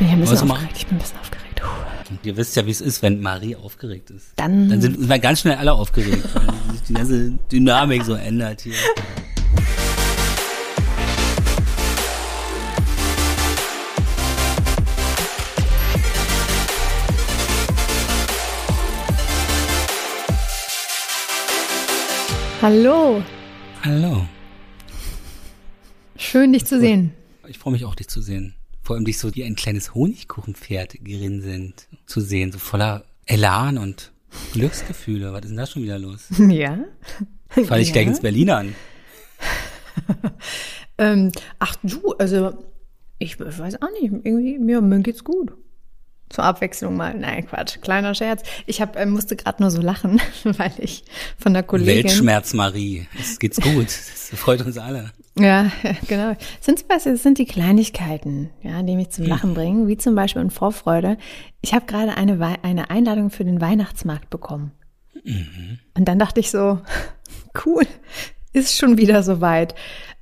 bin ja ein bisschen machen? aufgeregt. Ich bin ein bisschen aufgeregt. Puh. Ihr wisst ja, wie es ist, wenn Marie aufgeregt ist. Dann- Dann sind wir ganz schnell alle aufgeregt, weil sich die ganze Dynamik so ändert hier. Hallo. Hallo. Schön, dich zu sehen. Ich freue mich auch, dich zu sehen. Vor allem dich so wie ein kleines Honigkuchenpferd grinsend zu sehen, so voller Elan und Glücksgefühle. Was ist denn da schon wieder los? Ja. Falle ich Ja. gleich ins Berliner an. Ähm, ach du, also ich weiß auch nicht, irgendwie mir, mir geht's gut. Zur Abwechslung mal. Nein, Quatsch, kleiner Scherz. Ich hab, ähm, musste gerade nur so lachen, weil ich von der Kollegin. Weltschmerz Marie. Es geht's gut. Das freut uns alle. Ja, genau. Sind, es sind die Kleinigkeiten, ja, die mich zum Lachen bringen, wie zum Beispiel in Vorfreude. Ich habe gerade eine, eine Einladung für den Weihnachtsmarkt bekommen. Und dann dachte ich so, cool, ist schon wieder soweit.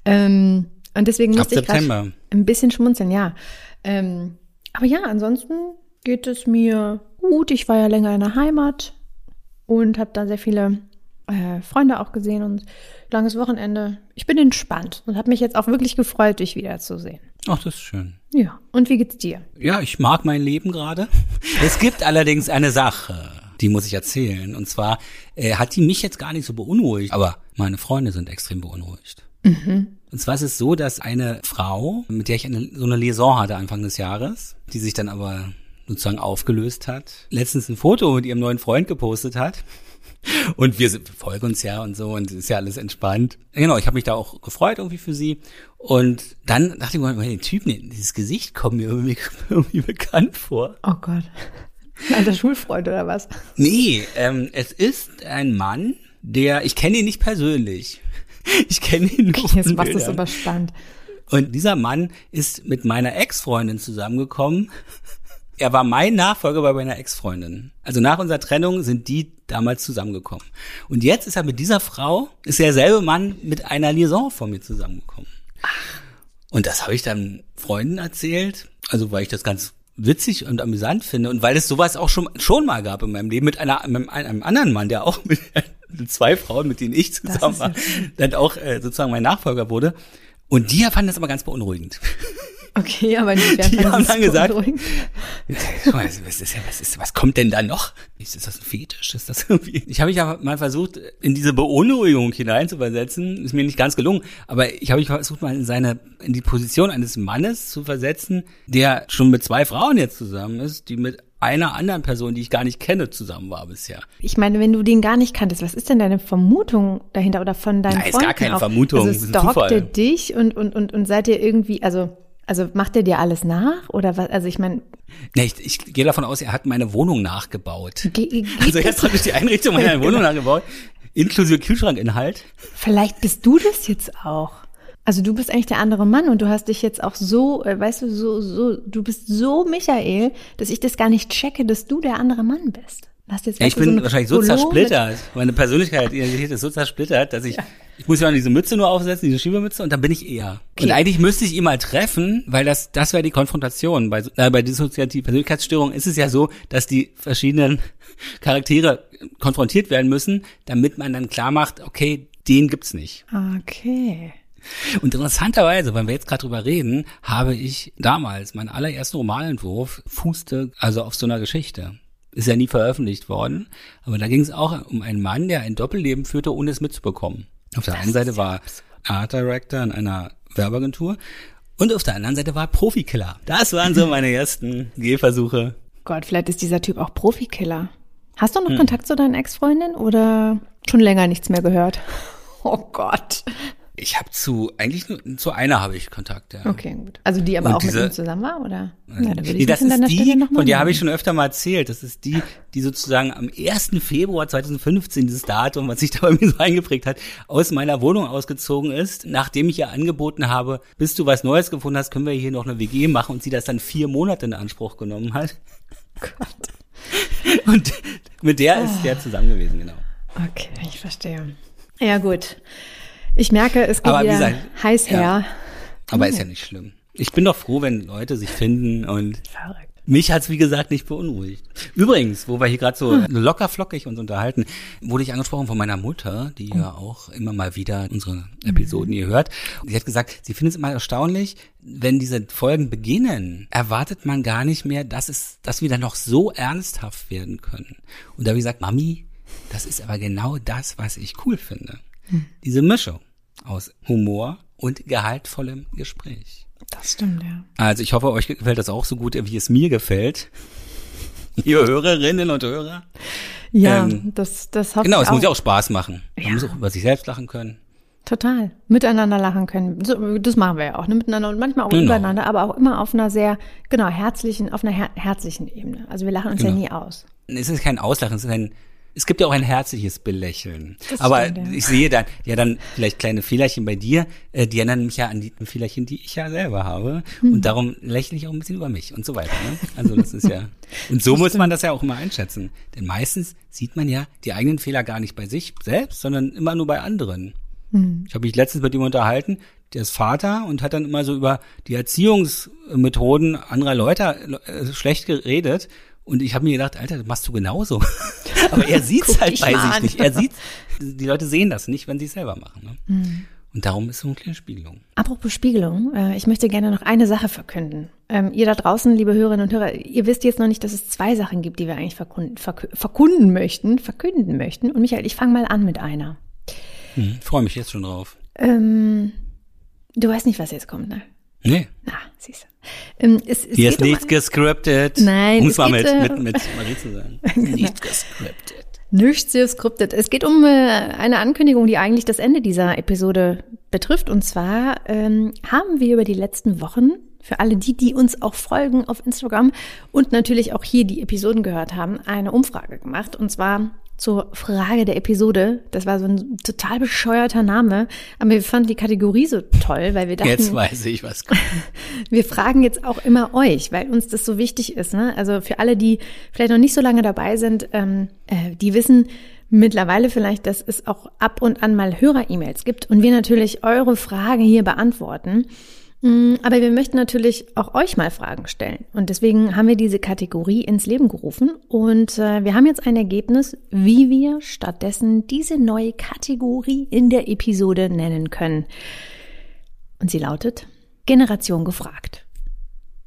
Ähm, und deswegen Ab musste ich gerade September. ein bisschen schmunzeln, ja. Ähm, aber ja, ansonsten geht es mir gut. Ich war ja länger in der Heimat und habe da sehr viele äh, Freunde auch gesehen und langes Wochenende. Ich bin entspannt und habe mich jetzt auch wirklich gefreut, dich wiederzusehen. Ach, das ist schön. Ja. Und wie geht's dir? Ja, ich mag mein Leben gerade. Es gibt allerdings eine Sache, die muss ich erzählen. Und zwar äh, hat die mich jetzt gar nicht so beunruhigt, aber meine Freunde sind extrem beunruhigt. Und zwar ist es so, dass eine Frau, mit der ich eine, so eine Liaison hatte Anfang des Jahres, die sich dann aber sozusagen aufgelöst hat, letztens ein Foto mit ihrem neuen Freund gepostet hat. Und wir, folgen uns ja und so und ist ja alles entspannt. Genau, ich habe mich da auch gefreut irgendwie für sie. Und dann dachte ich mir, die Typen, dieses Gesicht kommt mir irgendwie, irgendwie bekannt vor. Oh Gott. Alter Schulfreund oder was? Nee, ähm, es ist ein Mann, der, ich kenne ihn nicht persönlich. Ich kenne ihn nur Jetzt machst du es aber spannend. Und dieser Mann ist mit meiner Ex-Freundin zusammengekommen. Er war mein Nachfolger bei meiner Ex-Freundin. Also nach unserer Trennung sind die damals zusammengekommen. Und jetzt ist er mit dieser Frau, ist derselbe Mann mit einer Liaison von mir zusammengekommen. Und das habe ich dann Freunden erzählt, also weil ich das ganz witzig und amüsant finde und weil es sowas auch schon schon mal gab in meinem Leben mit einer mit einem anderen Mann, der auch mit, mit zwei Frauen, mit denen ich zusammen war, dann auch äh, sozusagen mein Nachfolger wurde. Und die fanden das aber ganz beunruhigend. Okay, aber inwiefern Die haben dann es gesagt- Was, ist, was, ist, was kommt denn da noch? Ist das ein Fetisch? Ist das irgendwie? Ich habe mich ja mal versucht, in diese Beunruhigung hineinzuversetzen. Ist mir nicht ganz gelungen, aber ich habe mich versucht, mal in seine, in die Position eines Mannes zu versetzen, der schon mit zwei Frauen jetzt zusammen ist, die mit einer anderen Person, die ich gar nicht kenne, zusammen war bisher. Ich meine, wenn du den gar nicht kanntest, was ist denn deine Vermutung dahinter oder von deinen Nein, ist Freunden gar keine auch? Vermutung, Also ist ein stalkt Zufall. er dich und, und, und, und seid ihr irgendwie, also, also macht er dir alles nach oder was? Also ich meine, Nee, ich, ich gehe davon aus, er hat meine Wohnung nachgebaut. ge- Also er hat praktisch die Einrichtung meiner Wohnung nachgebaut, inklusive Kühlschrankinhalt. vielleicht bist du das jetzt auch. Also du bist eigentlich der andere Mann und du hast dich jetzt auch so, äh, weißt du, so, so, du bist so Michael, dass ich das gar nicht checke, dass du der andere Mann bist. Hast jetzt, Ja, ich bin eine wahrscheinlich so zersplittert. Meine Persönlichkeit, Identität ist so zersplittert, dass ich, ich muss ja diese Mütze nur aufsetzen, diese Schiebermütze, und dann bin ich eher. Und Okay. eigentlich müsste ich ihn mal treffen, weil das, das wäre die Konfrontation. Bei, so- äh, bei dissoziativen Persönlichkeitsstörungen ist es ja so, dass die verschiedenen Charaktere konfrontiert werden müssen, damit man dann klar macht, okay, den gibt's nicht. Okay. Und interessanterweise, wenn wir jetzt gerade drüber reden, habe ich damals meinen allerersten Romanentwurf fußte also auf so einer Geschichte. Ist ja nie veröffentlicht worden, aber da ging es auch um einen Mann, der ein Doppelleben führte, ohne es mitzubekommen. Auf der einen Seite war Art Director in einer Werbeagentur und auf der anderen Seite war er Profikiller. Das waren so meine ersten Gehversuche. Gott, vielleicht ist dieser Typ auch Profikiller. Hast du noch Hm. Kontakt zu deinen Ex-Freundinnen oder schon länger nichts mehr gehört? Oh Gott. Ich habe zu, eigentlich nur zu einer habe ich Kontakt, ja. Okay, gut. Also die aber Und auch diese- mit ihm zusammen war, oder? Ja, da nee, das ist die, von der habe ich schon öfter mal erzählt. Das ist die, die sozusagen am 1. Februar 2015, dieses Datum, was sich da bei mir so eingeprägt hat, aus meiner Wohnung ausgezogen ist, nachdem ich ihr angeboten habe, bis du was Neues gefunden hast, können wir hier noch eine WG machen und sie das dann vier Monate in Anspruch genommen hat. Gott. Und mit der ist der zusammen gewesen, genau. Okay, ich verstehe. Ja, gut. Ich merke, es geht Aber wie wieder gesagt, heiß ja. her. Aber ist ja nicht schlimm. Ich bin doch froh, wenn Leute sich finden und Verrückt. mich hat's wie gesagt nicht beunruhigt. Übrigens, wo wir hier gerade so locker flockig uns unterhalten, wurde ich angesprochen von meiner Mutter, die ja auch immer mal wieder unsere Episoden hier hört. Sie hat gesagt, sie findet es immer erstaunlich, wenn diese Folgen beginnen, erwartet man gar nicht mehr, dass es, dass wir dann noch so ernsthaft werden können. Und da habe ich gesagt, Mami, das ist aber genau das, was ich cool finde. Diese Mischung aus Humor und gehaltvollem Gespräch. Das stimmt, ja. Also ich hoffe, euch gefällt das auch so gut, wie es mir gefällt. Ihr Hörerinnen und Hörer. Ja, Ähm, das, das hoffe Genau, ich es muss ja auch Spaß machen. Man Ja. muss auch über sich selbst lachen können. Total. Miteinander lachen können. So, das machen wir ja auch, ne? Miteinander und manchmal auch Genau. übereinander, aber auch immer auf einer sehr, genau, herzlichen, auf einer her herzlichen Ebene. Also wir lachen uns ja Genau. nie aus. Es ist kein Auslachen, es ist ein, es gibt ja auch ein herzliches Belächeln. Das Aber stimmt, ja. ich sehe dann, ja dann vielleicht kleine Fehlerchen bei dir, äh, die erinnern mich ja an die Fehlerchen, die ich ja selber habe. Hm. Und darum lächle ich auch ein bisschen über mich und so weiter. Ne? Also das ist ja, und so muss man das ja auch immer einschätzen. Denn meistens sieht man ja die eigenen Fehler gar nicht bei sich selbst, sondern immer nur bei anderen. Hm. Ich habe mich letztens mit ihm unterhalten, der ist Vater und hat dann immer so über die Erziehungsmethoden anderer Leute äh, schlecht geredet. Und ich habe mir gedacht, Alter, das machst du genauso. Aber er sieht's Guck halt bei sich nicht. Er sieht, die Leute sehen das nicht, wenn sie es selber machen. Ne? Hm. Und darum ist so eine kleine Spiegelung. Apropos Spiegelung, äh, ich möchte gerne noch eine Sache verkünden. Ähm, ihr da draußen, liebe Hörerinnen und Hörer, ihr wisst jetzt noch nicht, dass es zwei Sachen gibt, die wir eigentlich verkunden, verkunden möchten, verkünden möchten. Und Michael, ich fange mal an mit einer. Hm, Freue mich jetzt schon drauf. Ähm, du weißt nicht, was jetzt kommt, ne? Nee, Na, siehst du. Ähm, es, es hier ist geht um- nichts gescriptet. Nein, Um es mal mit, geht, äh, mit, mit Marie zu sagen. nichts gescriptet. Nichts geskriptet. Es geht um äh, eine Ankündigung, die eigentlich das Ende dieser Episode betrifft. Und zwar ähm, haben wir über die letzten Wochen, für alle die, die uns auch folgen auf Instagram und natürlich auch hier die Episoden gehört haben, eine Umfrage gemacht. Und zwar zur Frage der Episode. Das war so ein total bescheuerter Name. Aber wir fanden die Kategorie so toll, weil wir dachten, Jetzt weiß ich, was kommt. wir fragen jetzt auch immer euch, weil uns das so wichtig ist. Ne? Also für alle, die vielleicht noch nicht so lange dabei sind, ähm, äh, die wissen mittlerweile vielleicht, dass es auch ab und an mal Hörer-E-Mails gibt und wir natürlich eure Fragen hier beantworten. Mm, Aber wir möchten natürlich auch euch mal Fragen stellen. Und deswegen haben wir diese Kategorie ins Leben gerufen. Und äh, wir haben jetzt ein Ergebnis, wie wir stattdessen diese neue Kategorie in der Episode nennen können. Und sie lautet Generation gefragt.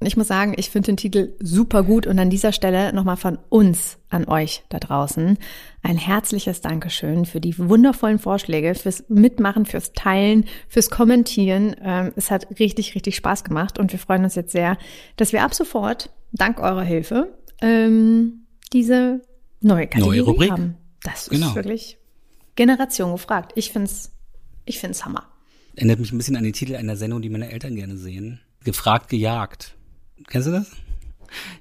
Ich muss sagen, ich finde den Titel super gut und an dieser Stelle nochmal von uns an euch da draußen ein herzliches Dankeschön für die wundervollen Vorschläge, fürs Mitmachen, fürs Teilen, fürs Kommentieren. Ähm, es hat richtig, richtig Spaß gemacht und wir freuen uns jetzt sehr, dass wir ab sofort, dank eurer Hilfe, ähm, diese neue Kategorie Neue Rubrik. haben. Das ist Genau. wirklich Generation gefragt. Ich find's, ich find's Hammer. Erinnert mich ein bisschen an den Titel einer Sendung, die meine Eltern gerne sehen. Gefragt, gejagt. Kennst du das?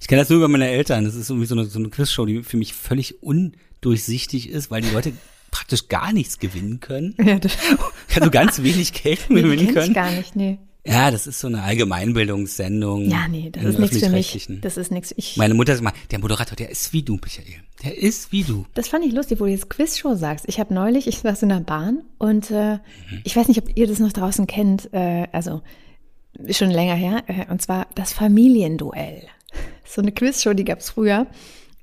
Ich kenne das nur über meine Eltern. Das ist irgendwie so eine, so eine Quizshow, die für mich völlig undurchsichtig ist, weil die Leute praktisch gar nichts gewinnen können. Ja, das Also ganz wenig Geld gewinnen ich können. gar nicht, nee. Ja, das ist so eine Allgemeinbildungssendung. Ja, nee, das ist nichts für mich. Das ist nichts. Ich, Meine Mutter sagt mal, der Moderator, der ist wie du, Michael. Der ist wie du. das fand ich lustig, wo du jetzt Quizshow sagst. Ich habe neulich, ich saß in der Bahn und äh, Mhm. ich weiß nicht, ob ihr das noch draußen kennt, äh, also schon länger her, äh, und zwar das Familienduell. So eine Quizshow, die gab's früher,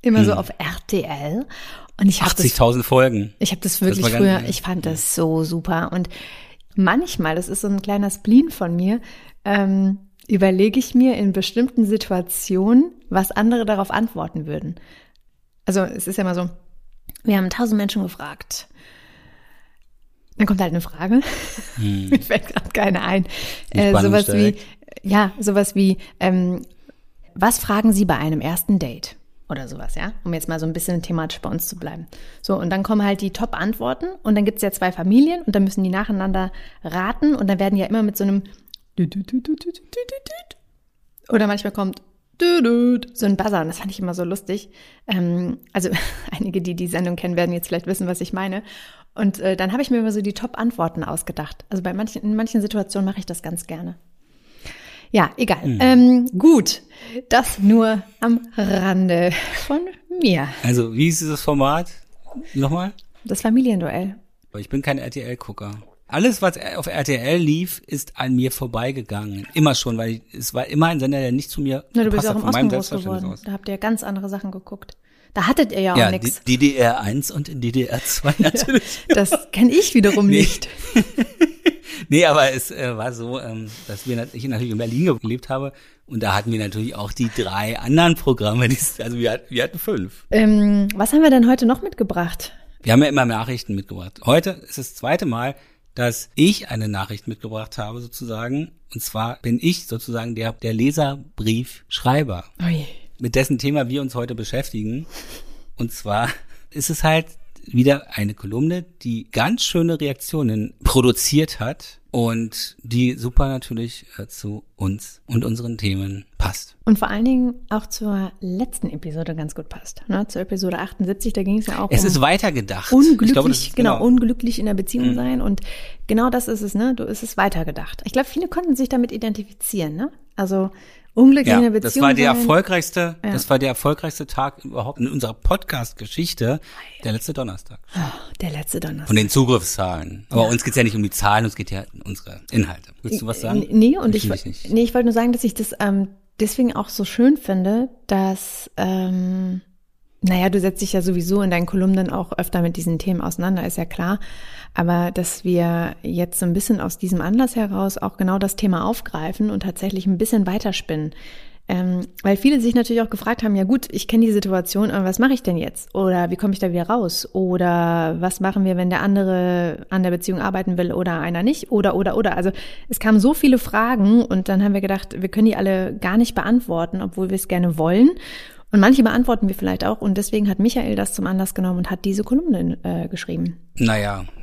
immer Mhm. so auf RTL. Und ich habe das 80.000 Folgen. Ich habe das wirklich ganz- früher, ich fand das so super. Und manchmal, das ist so ein kleiner Spleen von mir, ähm, überlege ich mir in bestimmten Situationen, was andere darauf antworten würden. Also es ist ja immer so, wir haben tausend Menschen gefragt. Dann kommt halt eine Frage. Mir fällt gerade keine ein. Äh, sowas wie, ja, sowas wie, ähm, was fragen Sie bei einem ersten Date? Oder sowas, ja? Um jetzt mal so ein bisschen thematisch bei uns zu bleiben. So, und dann kommen halt die Top-Antworten und dann gibt's ja zwei Familien und dann müssen die nacheinander raten und dann werden ja immer mit so einem oder manchmal kommt so ein Buzzer und das fand ich immer so lustig. Ähm, also einige, die die Sendung kennen, werden jetzt vielleicht wissen, was ich meine. Und äh, dann habe ich mir immer so die Top-Antworten ausgedacht. Also bei manchen, in manchen Situationen mache ich das ganz gerne. Ja, egal. Ähm, gut, das nur am Rande von mir. Also, wie ist dieses Format? Nochmal? Das Familienduell. Ich bin kein RTL-Gucker. Alles, was auf RTL lief, ist an mir vorbeigegangen. Immer schon, weil ich, es war immer ein Sender, der nicht zu mir Na, du bist auch im von meinem Osten groß geworden. Da habt ihr ganz andere Sachen geguckt. Da hattet ihr ja auch Ja, nichts. DDR 1 und DDR 2 natürlich. Das kenne ich wiederum Nee. nicht. Nee, aber es äh, war so, ähm, dass wir ich natürlich in Berlin gelebt habe und da hatten wir natürlich auch die drei anderen Programme. Die, also wir, hatten- wir hatten fünf. Ähm, was haben wir denn heute noch mitgebracht? Wir haben ja immer Nachrichten mitgebracht. Heute ist das zweite Mal, dass ich eine Nachricht mitgebracht habe sozusagen. Und zwar bin ich sozusagen der, der Leserbriefschreiber, Ui. Mit dessen Thema wir uns heute beschäftigen. Und zwar ist es halt wieder eine Kolumne, die ganz schöne Reaktionen produziert hat und die super natürlich äh, zu uns und unseren Themen passt. Und vor allen Dingen auch zur letzten Episode ganz gut passt. Ne? Zur Episode 78, da ging es ja auch Es um ist weitergedacht. unglücklich, Ich glaube, ist genau, unglücklich in der Beziehung sein. Und genau das ist es, ne? Du es ist weitergedacht. Ich glaube, viele konnten sich damit identifizieren, ne? Also unglücklich in Ja, der das Beziehung war der sein. erfolgreichste, Ja. das war der erfolgreichste Tag überhaupt in unserer Podcast-Geschichte, der letzte Donnerstag. Oh, der letzte Donnerstag. Von den Zugriffszahlen. Aber uns geht's ja nicht um die Zahlen, uns geht ja um unsere Inhalte. Willst du was sagen? Nee, und ich, nicht. nee, ich wollte nur sagen, dass ich das ähm, deswegen auch so schön finde, dass, ähm, naja, du setzt dich ja sowieso in deinen Kolumnen auch öfter mit diesen Themen auseinander, ist ja klar. Aber dass wir jetzt so ein bisschen aus diesem Anlass heraus auch genau das Thema aufgreifen und tatsächlich ein bisschen weiterspinnen. Ähm, weil viele sich natürlich auch gefragt haben, ja gut, ich kenne die Situation, aber was mache ich denn jetzt? Oder wie komme ich da wieder raus? Oder was machen wir, wenn der andere an der Beziehung arbeiten will oder einer nicht? Oder, oder, oder. Also es kamen so viele Fragen und dann haben wir gedacht, wir können die alle gar nicht beantworten, obwohl wir es gerne wollen. Und manche beantworten wir vielleicht auch. Und deswegen hat Michael das zum Anlass genommen und hat diese Kolumne äh, geschrieben. Naja,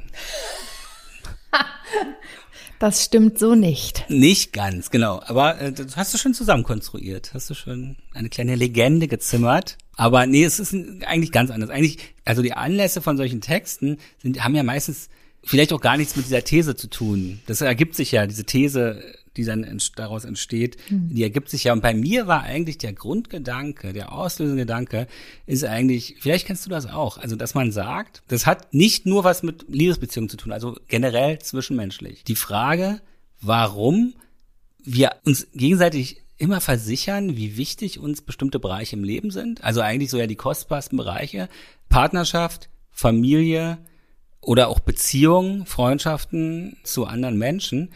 Das stimmt so nicht. nicht ganz, genau. Aber äh, das hast du schon zusammenkonstruiert. Hast du schon eine kleine Legende gezimmert. Aber nee, es ist eigentlich ganz anders. Eigentlich, also die Anlässe von solchen Texten sind, haben ja meistens vielleicht auch gar nichts mit dieser These zu tun. Das ergibt sich ja, diese These, die dann ent- daraus entsteht, die ergibt sich ja. Und bei mir war eigentlich der Grundgedanke, der auslösende Gedanke, ist eigentlich, vielleicht kennst du das auch, also dass man sagt, das hat nicht nur was mit Liebesbeziehungen zu tun, also generell zwischenmenschlich. Die Frage, warum wir uns gegenseitig immer versichern, wie wichtig uns bestimmte Bereiche im Leben sind. Also eigentlich so ja die kostbarsten Bereiche. Partnerschaft, Familie oder auch Beziehungen, Freundschaften zu anderen Menschen.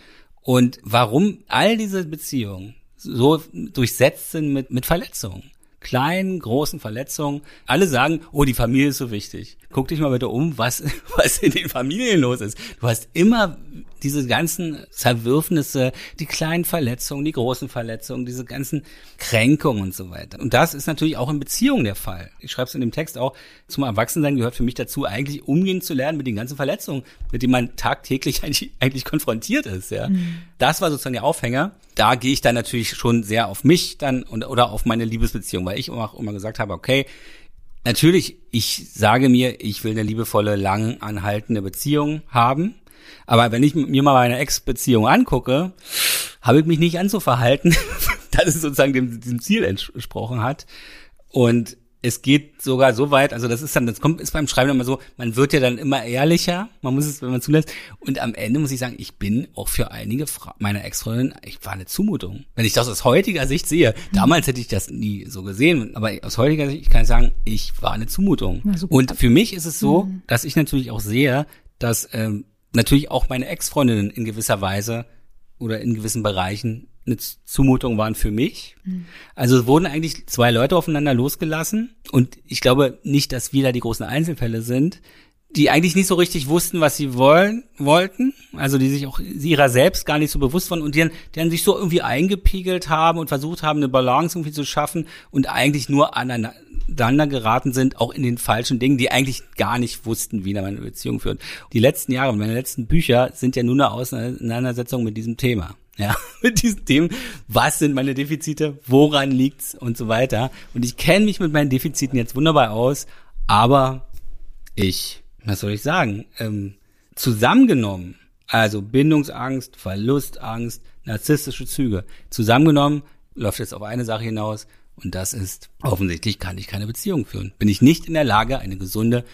Und warum all diese Beziehungen so durchsetzt sind mit, mit Verletzungen. Kleinen, großen Verletzungen. Alle sagen, oh, die Familie ist so wichtig. Guck dich mal bitte um, was, was in den Familien los ist. Du hast immer diese ganzen Zerwürfnisse, die kleinen Verletzungen, die großen Verletzungen, diese ganzen Kränkungen und so weiter. Und das ist natürlich auch in Beziehungen der Fall. Ich schreibe es in dem Text auch, zum Erwachsensein gehört für mich dazu, eigentlich umgehen zu lernen mit den ganzen Verletzungen, mit denen man tagtäglich eigentlich, eigentlich konfrontiert ist. Ja, Das war sozusagen der Aufhänger. Da gehe ich dann natürlich schon sehr auf mich dann und, oder auf meine Liebesbeziehung, weil ich auch immer gesagt habe, okay, Natürlich, ich sage mir, ich will eine liebevolle, lang anhaltende Beziehung haben. Aber wenn ich mir mal meine Ex-Beziehung angucke, habe ich mich nicht anzuverhalten, dass es sozusagen dem, diesem Ziel entsprochen hat. Und es geht sogar so weit, also das ist dann, das kommt, ist beim Schreiben immer so, man wird ja dann immer ehrlicher, man muss es, wenn man zulässt. Und am Ende muss ich sagen, ich bin auch für einige Fra meiner Ex-Freundinnen, ich war eine Zumutung. Wenn ich das aus heutiger Sicht sehe, damals hätte ich das nie so gesehen, aber aus heutiger Sicht kann ich sagen, ich war eine Zumutung. Und für mich ist es so, dass ich natürlich auch sehe, dass ähm, natürlich auch meine Ex-Freundinnen in gewisser Weise oder in gewissen Bereichen eine Zumutung waren für mich. Also es wurden eigentlich zwei Leute aufeinander losgelassen und ich glaube nicht, dass wir da die großen Einzelfälle sind, die eigentlich nicht so richtig wussten, was sie wollen, wollten, also die sich auch ihrer selbst gar nicht so bewusst waren und die dann, die dann sich so irgendwie eingepegelt haben und versucht haben, eine Balance irgendwie zu schaffen und eigentlich nur aneinander geraten sind, auch in den falschen Dingen, die eigentlich gar nicht wussten, wie man eine Beziehung führt. Die letzten Jahre, meine letzten Bücher sind ja nur eine Auseinandersetzung mit diesem Thema. Ja, mit diesen Themen. Was sind meine Defizite? Woran liegt's? Und so weiter. Und ich kenne mich mit meinen Defiziten jetzt wunderbar aus, aber ich, was soll ich sagen, ähm, zusammengenommen, also Bindungsangst, Verlustangst, narzisstische Züge, zusammengenommen läuft jetzt auf eine Sache hinaus und das ist, offensichtlich kann ich keine Beziehung führen. Bin ich nicht in der Lage, eine gesunde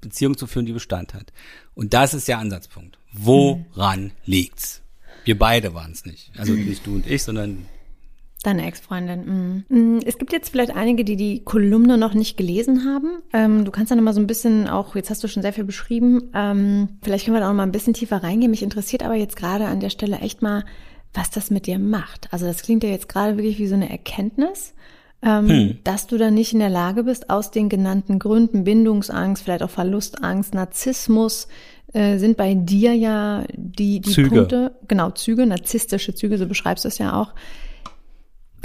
Beziehung zu führen, die Bestand hat. Und das ist der Ansatzpunkt. Woran mhm. liegt's? Wir beide waren es nicht. Also nicht du und ich, sondern Deine Ex-Freundin. Mhm. Es gibt jetzt vielleicht einige, die die Kolumne noch nicht gelesen haben. Ähm, du kannst ja noch mal so ein bisschen auch, jetzt hast du schon sehr viel beschrieben, ähm, vielleicht können wir da auch mal ein bisschen tiefer reingehen. Mich interessiert aber jetzt gerade an der Stelle echt mal, was das mit dir macht. Also das klingt ja jetzt gerade wirklich wie so eine Erkenntnis, ähm, hm. dass du da nicht in der Lage bist, aus den genannten Gründen, Bindungsangst, vielleicht auch Verlustangst, Narzissmus, äh, sind bei dir ja die, die Züge. Punkte, genau, Züge, narzisstische Züge, so beschreibst du es ja auch,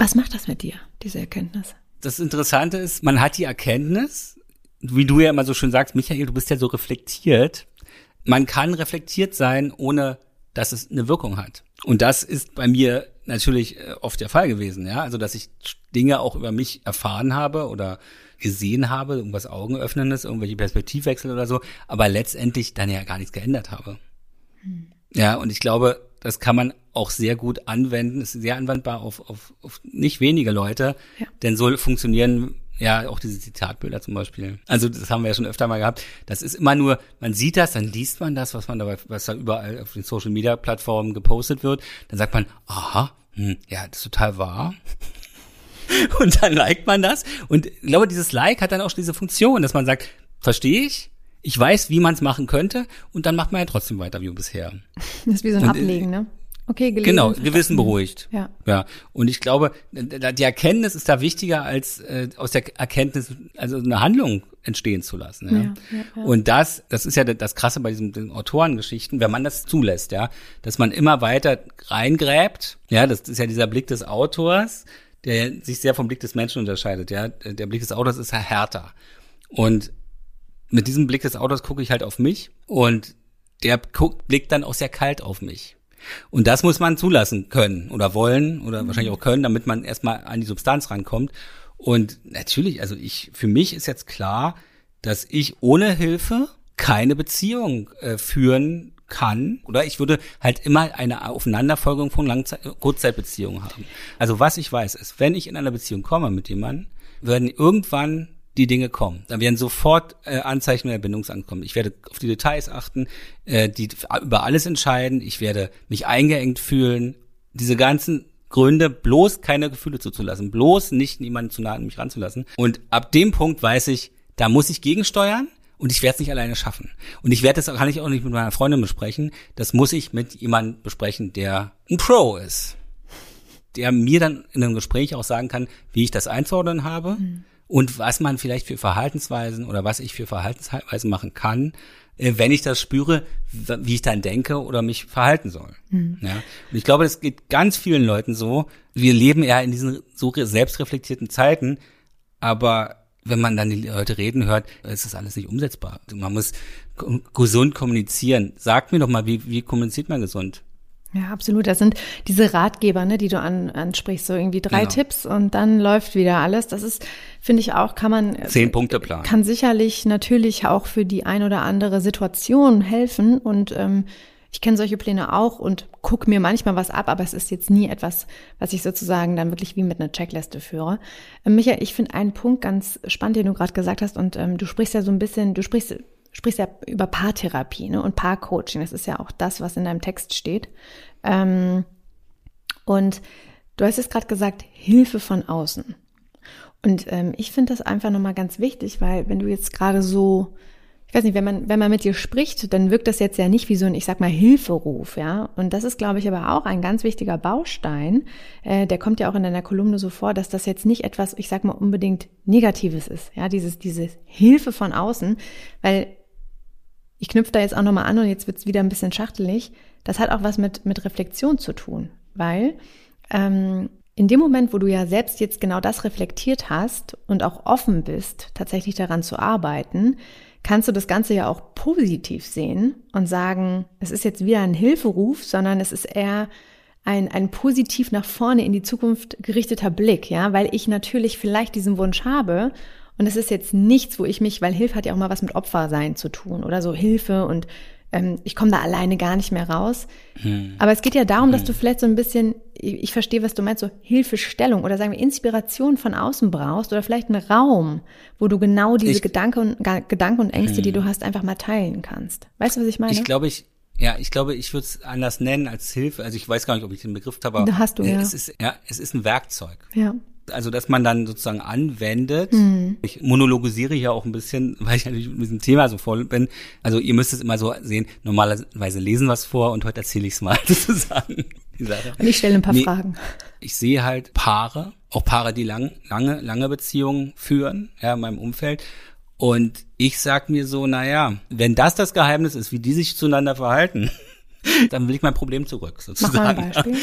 was macht das mit dir, diese Erkenntnis? Das Interessante ist, man hat die Erkenntnis, wie du ja immer so schön sagst, Michael, du bist ja so reflektiert. Man kann reflektiert sein, ohne dass es eine Wirkung hat. Und das ist bei mir natürlich äh, oft der Fall gewesen, ja. Also, dass ich Dinge auch über mich erfahren habe oder gesehen habe, irgendwas Augenöffnendes, irgendwelche Perspektivwechsel oder so, aber letztendlich dann ja gar nichts geändert habe. Hm. Ja, und ich glaube, das kann man auch sehr gut anwenden, ist sehr anwendbar auf, auf, auf nicht wenige Leute, ja. denn so funktionieren ja auch diese Zitatbilder zum Beispiel. Also das haben wir ja schon öfter mal gehabt. Das ist immer nur, man sieht das, dann liest man das, was man dabei, was da überall auf den Social Media Plattformen gepostet wird, dann sagt man, aha, hm, ja, das ist total wahr. Und dann liked man das. Und ich glaube, dieses Like hat dann auch diese Funktion, dass man sagt, verstehe ich, ich weiß, wie man es machen könnte und dann macht man ja trotzdem weiter wie bisher. Das ist wie so ein und, äh, Ablegen, ne? Okay, gelesen. Genau, Gewissen beruhigt. Ja. Ja. Und ich glaube, die Erkenntnis ist da wichtiger als äh, aus der Erkenntnis also eine Handlung entstehen zu lassen. Ja? Ja, ja, ja. Und das, das ist ja das Krasse bei diesen Autorengeschichten, wenn man das zulässt, ja, dass man immer weiter reingräbt. Ja, das ist ja dieser Blick des Autors, der sich sehr vom Blick des Menschen unterscheidet. Ja, der Blick des Autors ist ja härter. Und mit diesem Blick des Autors gucke ich halt auf mich und der guckt, blickt dann auch sehr kalt auf mich. Und das muss man zulassen können oder wollen oder mhm. wahrscheinlich auch können, damit man erstmal an die Substanz rankommt. Und natürlich, also ich, für mich ist jetzt klar, dass ich ohne Hilfe keine Beziehung äh, führen kann oder ich würde halt immer eine Aufeinanderfolgung von Langzeit Kurzzeitbeziehungen haben. Also was ich weiß ist, wenn ich in einer Beziehung komme mit jemandem, werden irgendwann die Dinge kommen. Dann werden sofort äh, Anzeichen der Bindungsangst kommen. Ich werde auf die Details achten, äh, die über alles entscheiden. Ich werde mich eingeengt fühlen. Diese ganzen Gründe, bloß keine Gefühle zuzulassen, bloß nicht niemanden zu nah an mich ranzulassen. Und ab dem Punkt weiß ich, da muss ich gegensteuern und ich werde es nicht alleine schaffen. Und ich werde das kann ich auch nicht mit meiner Freundin besprechen. Das muss ich mit jemandem besprechen, der ein Pro ist. Der mir dann in einem Gespräch auch sagen kann, wie ich das einzuordnen habe. Mhm und was man vielleicht für Verhaltensweisen oder was ich für Verhaltensweisen machen kann, äh, wenn ich das spüre, wie ich dann denke oder mich verhalten soll. Mhm. Ja? Und ich glaube, das geht ganz vielen Leuten so. Wir leben ja in diesen so selbstreflektierten Zeiten, aber wenn man dann die Leute reden hört, ist das alles nicht umsetzbar. Man muss gesund kommunizieren. Sag mir doch mal, wie, wie kommuniziert man gesund? Ja, absolut. Das sind diese Ratgeber, ne, die du an, ansprichst, so irgendwie drei genau. Tipps und dann läuft wieder alles. Das ist, finde ich auch, kann man äh, zehn Punkte Plan. Kann sicherlich natürlich auch für die ein oder andere Situation helfen und ähm, ich kenne solche Pläne auch und gucke mir manchmal was ab, aber es ist jetzt nie etwas, was ich sozusagen dann wirklich wie mit einer Checkliste führe. Ähm, Michael, ich finde einen Punkt ganz spannend, den du gerade gesagt hast und ähm, du sprichst ja so ein bisschen, du sprichst sprichst ja über Paartherapie ne? und Paarcoaching. Das ist ja auch das, was in deinem Text steht. Ähm, und du hast es gerade gesagt, Hilfe von außen. Und ähm, ich finde das einfach nochmal ganz wichtig, weil wenn du jetzt gerade so, ich weiß nicht, wenn man, wenn man mit dir spricht, dann wirkt das jetzt ja nicht wie so ein, ich sag mal, Hilferuf, ja. Und das ist, glaube ich, aber auch ein ganz wichtiger Baustein. Äh, der kommt ja auch in deiner Kolumne so vor, dass das jetzt nicht etwas, ich sag mal, unbedingt Negatives ist, ja, dieses, diese Hilfe von außen, weil ich knüpfe da jetzt auch nochmal an und jetzt wird's wieder ein bisschen schachtelig. Das hat auch was mit, mit Reflexion zu tun, weil ähm, in dem Moment, wo du ja selbst jetzt genau das reflektiert hast und auch offen bist, tatsächlich daran zu arbeiten, kannst du das Ganze ja auch positiv sehen und sagen, es ist jetzt wieder ein Hilferuf, sondern es ist eher ein, ein positiv nach vorne in die Zukunft gerichteter Blick, ja, weil ich natürlich vielleicht diesen Wunsch habe und es ist jetzt nichts, wo ich mich, weil Hilfe hat ja auch mal was mit Opfersein zu tun oder so Hilfe und ähm, ich komme da alleine gar nicht mehr raus. Hm. Aber es geht ja darum, dass hm. du vielleicht so ein bisschen, ich, ich verstehe, was du meinst, so Hilfestellung oder sagen wir Inspiration von außen brauchst oder vielleicht einen Raum, wo du genau diese ich, Gedanken, und, Gedanken und Ängste, hm. die du hast, einfach mal teilen kannst. Weißt du, was ich meine? Ich glaube, ich, ja, ich glaube, ich würde es anders nennen als Hilfe. Also ich weiß gar nicht, ob ich den Begriff habe, aber da hast du, ja. es ist ja, es ist ein Werkzeug. Ja. Also, dass man dann sozusagen anwendet. Mhm. Ich monologisiere hier auch ein bisschen, weil ich natürlich mit diesem Thema so voll bin. Also, ihr müsst es immer so sehen. Normalerweise lesen was vor und heute erzähle ich es mal sozusagen. Und ich stelle ein paar nee, Fragen. Ich sehe halt Paare, auch Paare, die lang, lange, lange Beziehungen führen, ja, in meinem Umfeld. Und ich sag mir so, na ja, wenn das das Geheimnis ist, wie die sich zueinander verhalten, dann will ich mein Problem zurück, sozusagen. Mach mal ein Beispiel.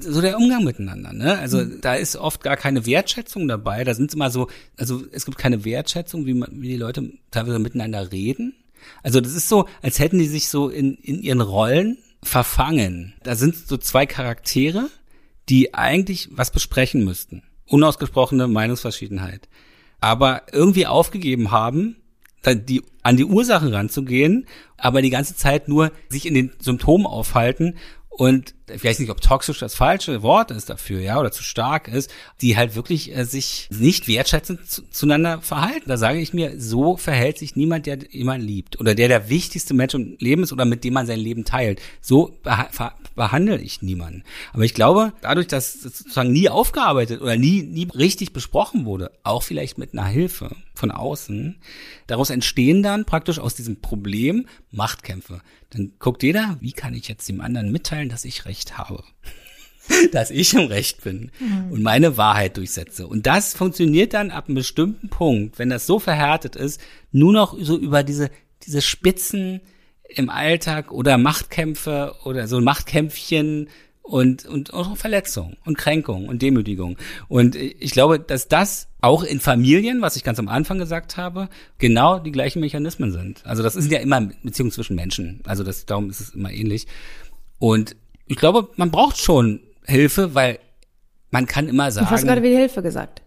So der Umgang miteinander, ne? Also mhm. da ist oft gar keine Wertschätzung dabei. Da sind immer so, also es gibt keine Wertschätzung, wie, man, wie die Leute teilweise miteinander reden. Also das ist so, als hätten die sich so in, in ihren Rollen verfangen. Da sind so zwei Charaktere, die eigentlich was besprechen müssten. Unausgesprochene Meinungsverschiedenheit aber irgendwie aufgegeben haben, die, an die Ursachen ranzugehen, aber die ganze Zeit nur sich in den Symptomen aufhalten und ich weiß nicht, ob toxisch das falsche Wort ist dafür, ja, oder zu stark ist, die halt wirklich äh, sich nicht wertschätzend zu, zueinander verhalten. Da sage ich mir, so verhält sich niemand, der jemanden liebt oder der der wichtigste Mensch im Leben ist oder mit dem man sein Leben teilt. So behandle ich niemanden. Aber ich glaube, dadurch, dass das sozusagen nie aufgearbeitet oder nie, nie richtig besprochen wurde, auch vielleicht mit einer Hilfe von außen, daraus entstehen dann praktisch aus diesem Problem Machtkämpfe. Dann guckt jeder, wie kann ich jetzt dem anderen mitteilen, dass ich recht habe? dass ich im Recht bin mhm. und meine Wahrheit durchsetze. Und das funktioniert dann ab einem bestimmten Punkt, wenn das so verhärtet ist, nur noch so über diese, diese Spitzen im Alltag oder Machtkämpfe oder so ein Machtkämpfchen und, und auch Verletzung und Kränkung und Demütigung. Und ich glaube, dass das auch in Familien, was ich ganz am Anfang gesagt habe, genau die gleichen Mechanismen sind. Also das ist ja immer Beziehungen zwischen Menschen. Also das, darum ist es immer ähnlich. Und ich glaube, man braucht schon Hilfe, weil man kann immer sagen. Du hast gerade wie Hilfe gesagt.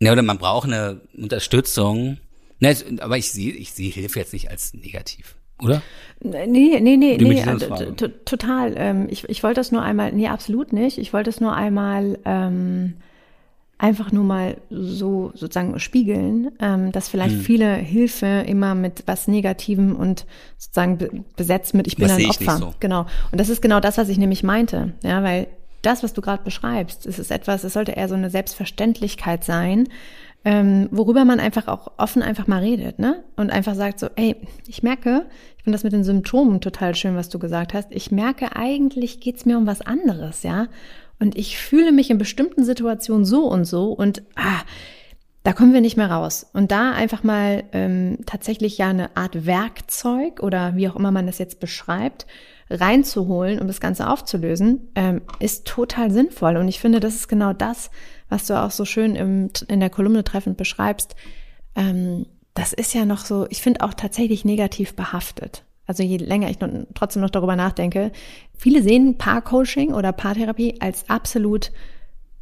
Ja, oder man braucht eine Unterstützung. Ne, aber ich sehe, ich sehe Hilfe jetzt nicht als negativ oder? Nee, nee, nee, nee, total. Ähm, ich, ich wollte das nur einmal, nee, absolut nicht. Ich wollte es nur einmal ähm, einfach nur mal so sozusagen spiegeln, ähm, dass vielleicht hm. viele Hilfe immer mit was Negativem und sozusagen be besetzt mit, ich bin was ein Opfer. So. Genau. Und das ist genau das, was ich nämlich meinte. Ja, weil das, was du gerade beschreibst, es ist etwas, es sollte eher so eine Selbstverständlichkeit sein, ähm, worüber man einfach auch offen einfach mal redet, ne? Und einfach sagt so, ey, ich merke, ich finde das mit den Symptomen total schön, was du gesagt hast. Ich merke, eigentlich geht's mir um was anderes, ja? Und ich fühle mich in bestimmten Situationen so und so und ah, da kommen wir nicht mehr raus. Und da einfach mal ähm, tatsächlich ja eine Art Werkzeug oder wie auch immer man das jetzt beschreibt, reinzuholen, um das Ganze aufzulösen, ähm, ist total sinnvoll. Und ich finde, das ist genau das, was du auch so schön im, in der Kolumne treffend beschreibst. Ähm, das ist ja noch so, ich finde auch tatsächlich negativ behaftet. Also je länger ich noch, trotzdem noch darüber nachdenke, viele sehen Paarcoaching oder Paartherapie als absolut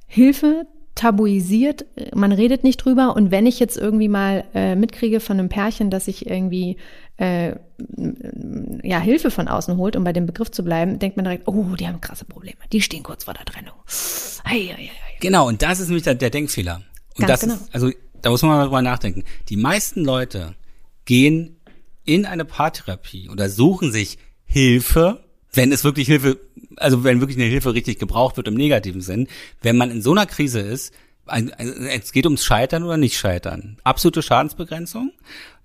Hilfe tabuisiert, man redet nicht drüber und wenn ich jetzt irgendwie mal äh, mitkriege von einem Pärchen, dass ich irgendwie äh, ja Hilfe von außen holt, um bei dem Begriff zu bleiben, denkt man direkt, oh, die haben krasse Probleme, die stehen kurz vor der Trennung. Ei, ei, ei. Genau, und das ist nämlich der, der Denkfehler. Und Ganz das genau. ist, also da muss man mal drüber nachdenken. Die meisten Leute gehen in eine Paartherapie oder suchen sich Hilfe, wenn es wirklich Hilfe also wenn wirklich eine Hilfe richtig gebraucht wird im negativen Sinn, wenn man in so einer Krise ist, es geht ums Scheitern oder nicht Scheitern. Absolute Schadensbegrenzung.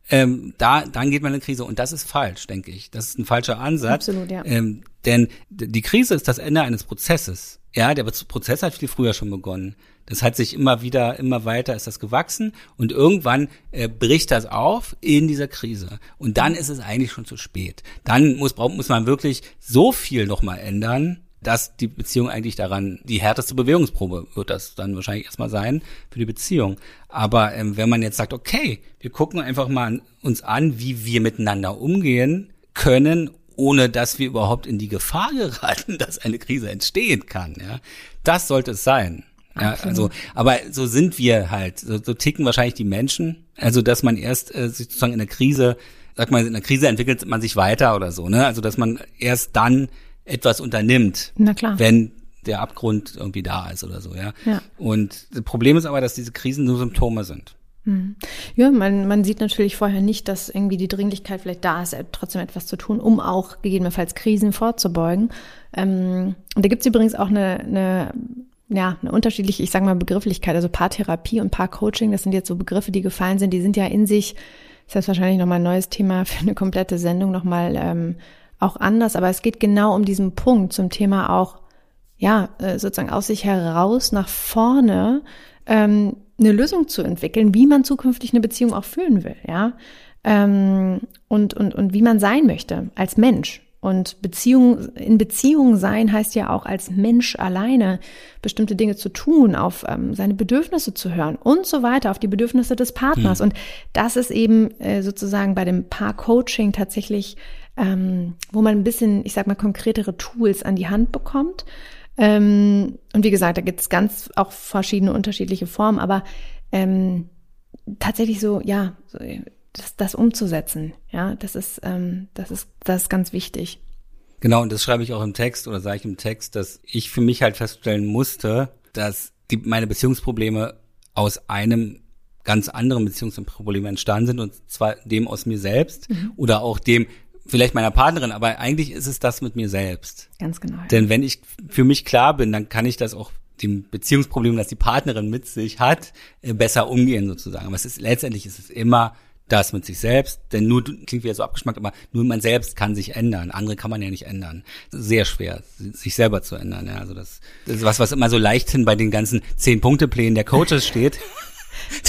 Ähm, da, dann geht man in eine Krise und das ist falsch, denke ich. Das ist ein falscher Ansatz. Absolut, ja. Ähm, denn die Krise ist das Ende eines Prozesses. Ja, der Prozess hat viel früher schon begonnen. Das hat sich immer wieder, immer weiter ist das gewachsen und irgendwann äh, bricht das auf in dieser Krise. Und dann ist es eigentlich schon zu spät. Dann muss, muss man wirklich so viel nochmal ändern, dass die Beziehung eigentlich daran, die härteste Bewegungsprobe wird das dann wahrscheinlich erstmal sein für die Beziehung. Aber ähm, wenn man jetzt sagt, okay, wir gucken einfach mal uns an, wie wir miteinander umgehen können, ohne dass wir überhaupt in die Gefahr geraten, dass eine Krise entstehen kann. Ja, das sollte es sein. Ja, also, aber so sind wir halt, so, so ticken wahrscheinlich die Menschen. Also, dass man erst äh, sozusagen in der Krise sag mal, in einer Krise entwickelt man sich weiter oder so, ne? Also dass man erst dann etwas unternimmt, Na klar. wenn der Abgrund irgendwie da ist oder so, ja. Ja. Und das Problem ist aber, dass diese Krisen nur Symptome sind. Ja, man, man sieht natürlich vorher nicht, dass irgendwie die Dringlichkeit vielleicht da ist, trotzdem etwas zu tun, um auch gegebenenfalls Krisen vorzubeugen. Ähm, und da gibt's übrigens auch eine, eine, ja, eine unterschiedliche, ich sage mal, Begrifflichkeit. Also Paartherapie und Paarcoaching, das sind jetzt so Begriffe, die gefallen sind, die sind ja in sich, ist das wahrscheinlich nochmal ein neues Thema für eine komplette Sendung nochmal ähm, auch anders. Aber es geht genau um diesen Punkt zum Thema auch, ja, äh, sozusagen aus sich heraus nach vorne ähm, eine Lösung zu entwickeln, wie man zukünftig eine Beziehung auch führen will, ja. Ähm, und, und, und wie man sein möchte als Mensch. Und Beziehung, in Beziehung sein heißt ja auch als Mensch alleine bestimmte Dinge zu tun, auf ähm, seine Bedürfnisse zu hören und so weiter, auf die Bedürfnisse des Partners. Und das ist eben äh, sozusagen bei dem Paar-Coaching tatsächlich, ähm, wo man ein bisschen, ich sag mal, konkretere Tools an die Hand bekommt. Ähm, und wie gesagt, da gibt es ganz auch verschiedene unterschiedliche Formen, aber ähm, tatsächlich so, ja, so, das, das umzusetzen, ja, das ist, ähm, das ist, das ist ganz wichtig. Genau, und das schreibe ich auch im Text oder sage ich im Text, dass ich für mich halt feststellen musste, dass die, meine Beziehungsprobleme aus einem ganz anderen Beziehungsproblem entstanden sind und zwar dem aus mir selbst oder auch dem vielleicht meiner Partnerin, aber eigentlich ist es das mit mir selbst. Ganz genau. ja. Denn wenn ich für mich klar bin, dann kann ich das auch dem Beziehungsproblem, das die Partnerin mit sich hat, äh, besser umgehen sozusagen. Aber es ist letztendlich ist es immer das mit sich selbst, denn nur klingt wieder so abgeschmackt, aber nur man selbst kann sich ändern. Andere kann man ja nicht ändern. Sehr schwer, sich selber zu ändern. Ja, also das, das ist was, was immer so leichthin bei den ganzen zehn Punkte Plänen der Coaches steht.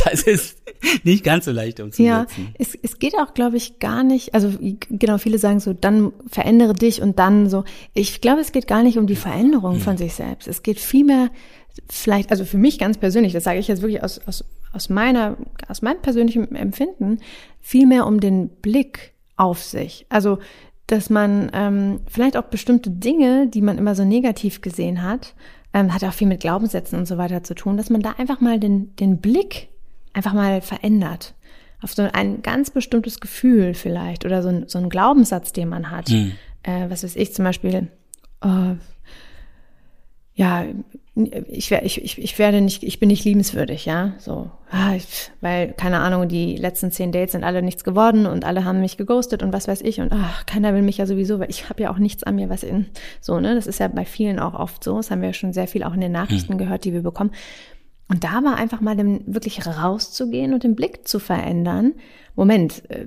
Das ist nicht ganz so leicht Ja, umzusetzen. es, es geht auch, glaube ich, gar nicht, also genau, viele sagen so, dann verändere dich und dann so. Ich glaube, es geht gar nicht um die Veränderung von sich selbst. Es geht vielmehr vielleicht, also für mich ganz persönlich, das sage ich jetzt wirklich aus, aus, aus meiner, aus meinem persönlichen Empfinden, vielmehr um den Blick auf sich. Also, dass man ähm, vielleicht auch bestimmte Dinge, die man immer so negativ gesehen hat, ähm, hat auch viel mit Glaubenssätzen und so weiter zu tun, dass man da einfach mal den, den Blick einfach mal verändert. Auf so ein ganz bestimmtes Gefühl vielleicht oder so ein, so ein Glaubenssatz, den man hat. Äh, was weiß ich zum Beispiel, äh, ja, ich, ich, ich, werde nicht, ich bin nicht liebenswürdig, ja, so, ah, weil, keine Ahnung, die letzten zehn Dates sind alle nichts geworden und alle haben mich geghostet und was weiß ich und ach, keiner will mich ja sowieso, weil ich habe ja auch nichts an mir, was in, so, ne, das ist ja bei vielen auch oft so, das haben wir ja schon sehr viel auch in den Nachrichten gehört, die wir bekommen. Und da war einfach mal dann wirklich rauszugehen und den Blick zu verändern. Moment, äh,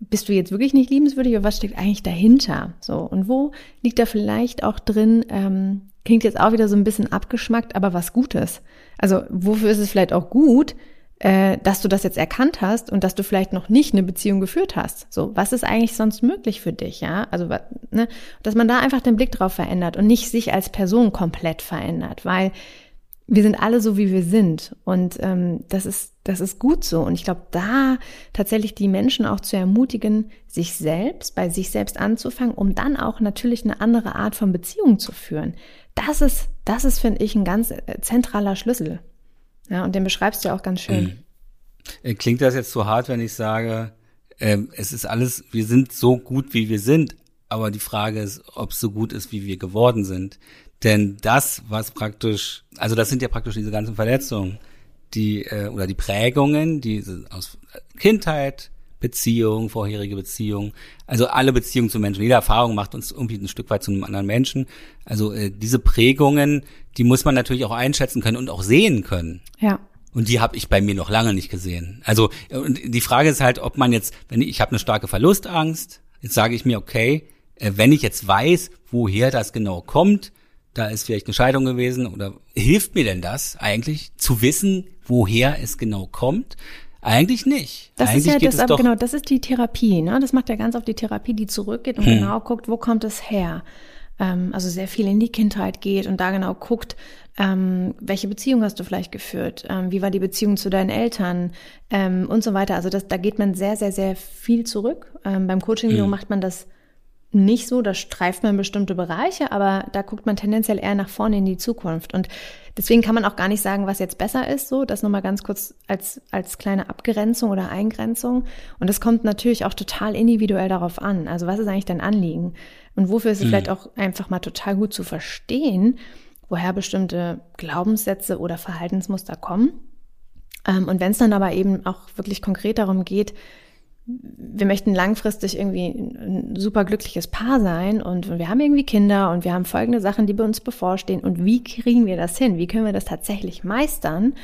bist du jetzt wirklich nicht liebenswürdig oder was steckt eigentlich dahinter? So, und wo liegt da vielleicht auch drin, ähm, klingt jetzt auch wieder so ein bisschen abgeschmackt, aber was Gutes? Also, wofür ist es vielleicht auch gut, äh, dass du das jetzt erkannt hast und dass du vielleicht noch nicht eine Beziehung geführt hast? So, was ist eigentlich sonst möglich für dich, ja? Also, ne, dass man da einfach den Blick drauf verändert und nicht sich als Person komplett verändert, weil wir sind alle so, wie wir sind. Und ähm, das ist, das ist gut so. Und ich glaube, da tatsächlich die Menschen auch zu ermutigen, sich selbst, bei sich selbst anzufangen, um dann auch natürlich eine andere Art von Beziehung zu führen. Das ist, das ist, finde ich, ein ganz äh, zentraler Schlüssel. Ja, und den beschreibst du ja auch ganz schön. Äh, Klingt das jetzt zu hart, wenn ich sage, ähm, es ist alles, wir sind so gut, wie wir sind, aber die Frage ist, ob es so gut ist, wie wir geworden sind. Denn das, was praktisch, also das sind ja praktisch diese ganzen Verletzungen, die äh, oder die Prägungen, die aus Kindheit, Beziehung, vorherige Beziehung, also alle Beziehungen zu Menschen, jede Erfahrung macht uns irgendwie ein Stück weit zu einem anderen Menschen. Also äh, diese Prägungen, die muss man natürlich auch einschätzen können und auch sehen können. Ja. Und die habe ich bei mir noch lange nicht gesehen. Also äh, und die Frage ist halt, ob man jetzt, wenn ich, ich habe eine starke Verlustangst, jetzt sage ich mir, okay, äh, wenn ich jetzt weiß, woher das genau kommt, da ist vielleicht eine Scheidung gewesen oder hilft mir denn das eigentlich zu wissen, woher es genau kommt? Eigentlich nicht. Das eigentlich ist ja das, aber genau, das ist die Therapie, ne? Das macht ja ganz auf die Therapie, die zurückgeht und genau guckt, wo kommt es her? Ähm, also sehr viel in die Kindheit geht und da genau guckt, ähm, welche Beziehung hast du vielleicht geführt? Ähm, wie war die Beziehung zu deinen Eltern? Ähm, und so weiter. Also das, da geht man sehr, sehr, sehr viel zurück. Ähm, beim Coaching wiederum macht man das nicht so, da streift man bestimmte Bereiche, aber da guckt man tendenziell eher nach vorne in die Zukunft. Und deswegen kann man auch gar nicht sagen, was jetzt besser ist, so, das nochmal ganz kurz als, als kleine Abgrenzung oder Eingrenzung. Und das kommt natürlich auch total individuell darauf an. Also was ist eigentlich dein Anliegen? Und wofür ist es mhm. vielleicht auch einfach mal total gut zu verstehen, woher bestimmte Glaubenssätze oder Verhaltensmuster kommen. Ähm, und wenn es dann aber eben auch wirklich konkret darum geht, wir möchten langfristig irgendwie ein super glückliches Paar sein und wir haben irgendwie Kinder und wir haben folgende Sachen, die bei uns bevorstehen und wie kriegen wir das hin? Wie können wir das tatsächlich meistern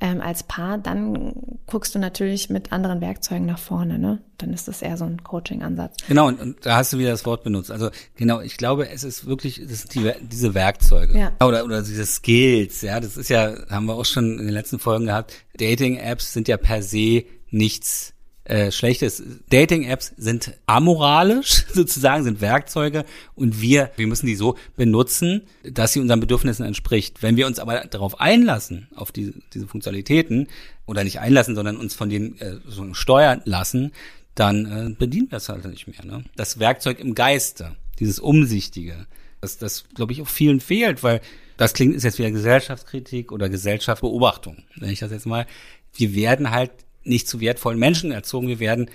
ähm, als Paar? Dann guckst du natürlich mit anderen Werkzeugen nach vorne, ne? Dann ist das eher so ein Coaching-Ansatz. Genau, und, und, da hast du wieder das Wort benutzt. Also genau, ich glaube, es ist wirklich, es sind die, diese Werkzeuge ja. oder oder diese Skills. Ja, das ist ja, haben wir auch schon in den letzten Folgen gehabt. Dating-Apps sind ja per se nichts äh, Schlechtes. Dating-Apps sind amoralisch sozusagen, sind Werkzeuge und wir, wir müssen die so benutzen, dass sie unseren Bedürfnissen entspricht. Wenn wir uns aber darauf einlassen, auf diese, diese Funktionalitäten, oder nicht einlassen, sondern uns von denen äh, so steuern lassen, dann äh, bedienen wir es halt nicht mehr. Ne? Das Werkzeug im Geiste, dieses Umsichtige, das, das glaube ich auch vielen fehlt, weil das klingt ist jetzt wieder Gesellschaftskritik oder Gesellschaftsbeobachtung, wenn ich das jetzt mal. Wir werden halt nicht zu wertvollen Menschen erzogen, wir werden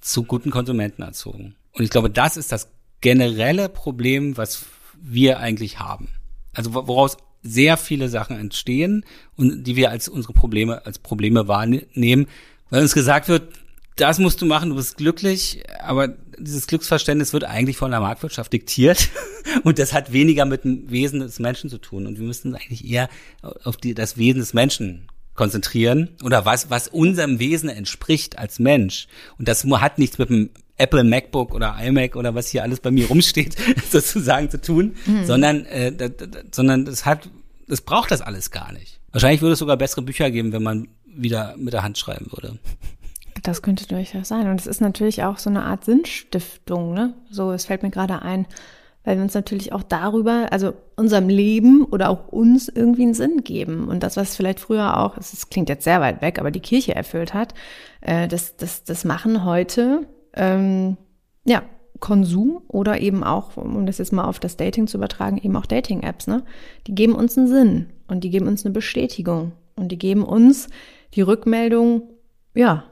zu guten Konsumenten erzogen. Und ich glaube, das ist das generelle Problem, was wir eigentlich haben. Also woraus sehr viele Sachen entstehen und die wir als unsere Probleme, als Probleme wahrnehmen, weil uns gesagt wird, das musst du machen, du bist glücklich, aber dieses Glücksverständnis wird eigentlich von der Marktwirtschaft diktiert und das hat weniger mit dem Wesen des Menschen zu tun und wir müssten eigentlich eher auf die, das Wesen des Menschen konzentrieren oder was, was unserem Wesen entspricht als Mensch. Und das hat nichts mit dem Apple MacBook oder iMac oder was hier alles bei mir rumsteht, sozusagen zu tun, mhm. sondern, äh, das, sondern das hat, das braucht das alles gar nicht. Wahrscheinlich würde es sogar bessere Bücher geben, wenn man wieder mit der Hand schreiben würde. Das könnte durchaus sein. Und es ist natürlich auch so eine Art Sinnstiftung, ne? So, es fällt mir gerade ein, weil wir uns natürlich auch darüber, also unserem Leben oder auch uns irgendwie einen Sinn geben. Und das, was vielleicht früher auch, es klingt jetzt sehr weit weg, aber die Kirche erfüllt hat, äh, das, das, das machen heute, ähm, ja, Konsum oder eben auch, um das jetzt mal auf das Dating zu übertragen, eben auch Dating-Apps, ne? Die geben uns einen Sinn und die geben uns eine Bestätigung und die geben uns die Rückmeldung, ja,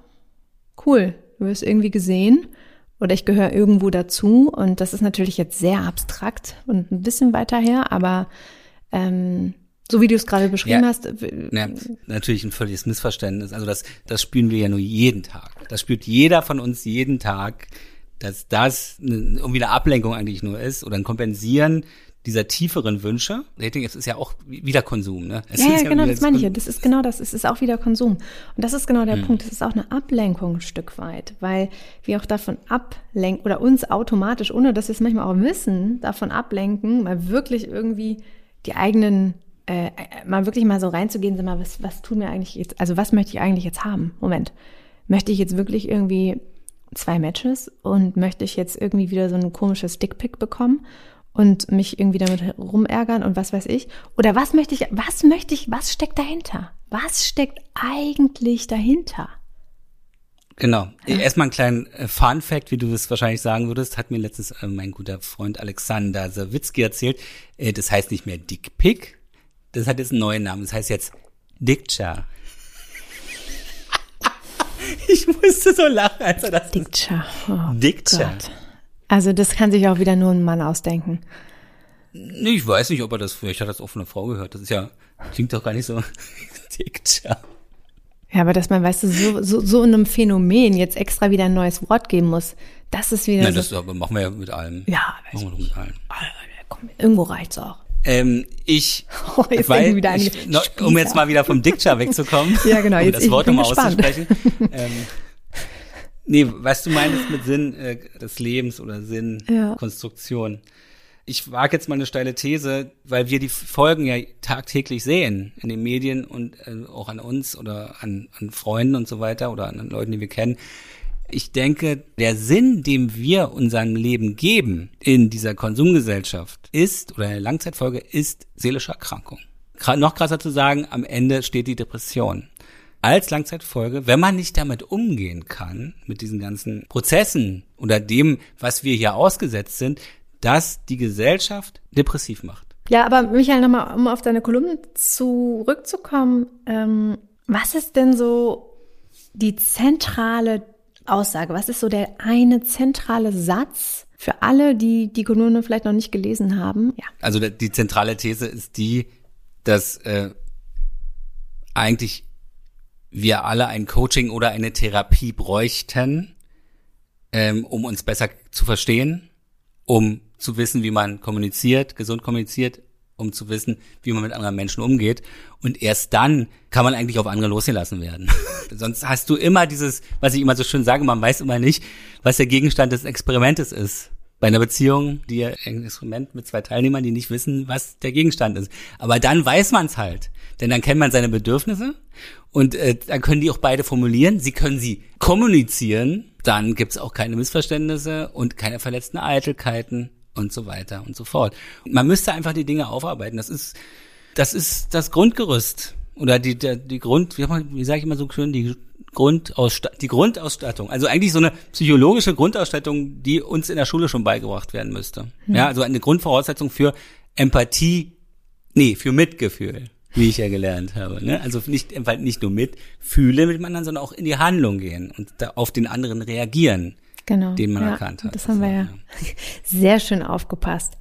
cool, du wirst irgendwie gesehen oder ich gehöre irgendwo dazu. Und das ist natürlich jetzt sehr abstrakt und ein bisschen weiter her, aber ähm, so wie du es gerade beschrieben ja, hast. Ja, natürlich ein völliges Missverständnis. Also das, das spüren wir ja nur jeden Tag. Das spürt jeder von uns jeden Tag, dass das irgendwie eine Ablenkung eigentlich nur ist oder ein Kompensieren dieser tieferen Wünsche. Dating ist ja auch wieder Konsum, ne? Es ja, ja, genau, das meine ich ja. Das ist genau das. Es ist auch wieder Konsum. Und das ist genau der hm. Punkt. Es ist auch eine Ablenkung ein Stück weit, weil wir auch davon ablenken oder uns automatisch, ohne dass wir es manchmal auch wissen, davon ablenken, mal wirklich irgendwie die eigenen, äh, mal wirklich mal so reinzugehen, sag mal, was, was tun wir eigentlich jetzt, also was möchte ich eigentlich jetzt haben? Moment. Möchte ich jetzt wirklich irgendwie zwei Matches und möchte ich jetzt irgendwie wieder so ein komisches Dickpick bekommen? Und mich irgendwie damit rumärgern und was weiß ich. Oder was möchte ich, was möchte ich, was steckt dahinter? Was steckt eigentlich dahinter? Genau. Ja. Erstmal einen kleinen äh, Fun Fact, wie du das wahrscheinlich sagen würdest, hat mir letztens äh, mein guter Freund Alexander Sawitzki erzählt. Äh, das heißt nicht mehr Dick Pick, das hat jetzt einen neuen Namen. Das heißt jetzt Dickcha. ich musste so lachen, als er das. Dickcha. Oh Dickcha. Gott. Also das kann sich auch wieder nur ein Mann ausdenken. Nee, ich weiß nicht, ob er das, vielleicht hat das auch von einer Frau gehört. Das ist ja, klingt doch gar nicht so ja. Ja, aber dass man, weißt du, so, so, so in einem Phänomen jetzt extra wieder ein neues Wort geben muss, das ist wieder. Nein, so, das machen wir ja mit allem. Ja, machen wir doch mit allem. Komm, irgendwo reicht's auch. Ähm, ich, oh, jetzt weil, wieder ich, noch, um jetzt mal wieder vom Dicture wegzukommen, ja, genau, jetzt, um das Wort nochmal auszusprechen. ähm, Nee, was du meinst mit Sinn äh, des Lebens oder Sinn, ja. Konstruktion. Ich wage jetzt mal eine steile These, weil wir die Folgen ja tagtäglich sehen in den Medien und äh, auch an uns oder an, an Freunden und so weiter oder an Leuten, die wir kennen. Ich denke, der Sinn, dem wir unserem Leben geben in dieser Konsumgesellschaft ist, oder eine Langzeitfolge, ist seelische Erkrankung. Noch krasser zu sagen, am Ende steht die Depression als Langzeitfolge, wenn man nicht damit umgehen kann, mit diesen ganzen Prozessen oder dem, was wir hier ausgesetzt sind, dass die Gesellschaft depressiv macht. Ja, aber Michael, nochmal, um auf deine Kolumne zurückzukommen, ähm, was ist denn so die zentrale Aussage? Was ist so der eine zentrale Satz für alle, die die Kolumne vielleicht noch nicht gelesen haben? Ja. Also die zentrale These ist die, dass äh, eigentlich wir alle ein Coaching oder eine Therapie bräuchten, ähm, um uns besser zu verstehen, um zu wissen, wie man kommuniziert, gesund kommuniziert, um zu wissen, wie man mit anderen Menschen umgeht. Und erst dann kann man eigentlich auf andere losgelassen werden. Sonst hast du immer dieses, was ich immer so schön sage, man weiß immer nicht, was der Gegenstand des Experimentes ist. Bei einer Beziehung, die ein Experiment mit zwei Teilnehmern, die nicht wissen, was der Gegenstand ist. Aber dann weiß man es halt. Denn dann kennt man seine Bedürfnisse und äh, dann können die auch beide formulieren. Sie können sie kommunizieren. Dann gibt's auch keine Missverständnisse und keine verletzten Eitelkeiten und so weiter und so fort. Man müsste einfach die Dinge aufarbeiten. Das ist, das ist das Grundgerüst oder die, die, die Grund, wie, wie sage ich immer so schön, die Grundausstattung, die Grundausstattung. Also eigentlich so eine psychologische Grundausstattung, die uns in der Schule schon beigebracht werden müsste. Mhm. Ja, also eine Grundvoraussetzung für Empathie, nee, für Mitgefühl, wie ich ja gelernt habe. Ne? Also nicht, nicht nur mitfühle mit dem anderen, sondern auch in die Handlung gehen und da auf den anderen reagieren genau, den man ja, erkannt hat. Das haben wir ja sehr schön aufgepasst.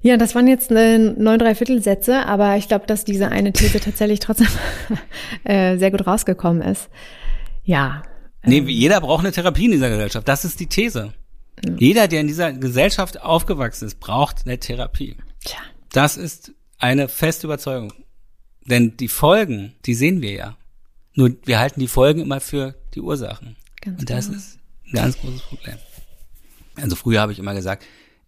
Ja, das waren jetzt neun Dreiviertelsätze, aber ich glaube, dass diese eine These tatsächlich trotzdem äh, sehr gut rausgekommen ist. Ja. Nee, ähm, jeder braucht eine Therapie in dieser Gesellschaft. Das ist die These. Ja. Jeder, der in dieser Gesellschaft aufgewachsen ist, braucht eine Therapie. Tja. Das ist eine feste Überzeugung. Denn die Folgen, die sehen wir ja. Nur wir halten die Folgen immer für die Ursachen. Ganz Und das genau. ist ein ganz großes Problem. Also früher habe ich immer gesagt,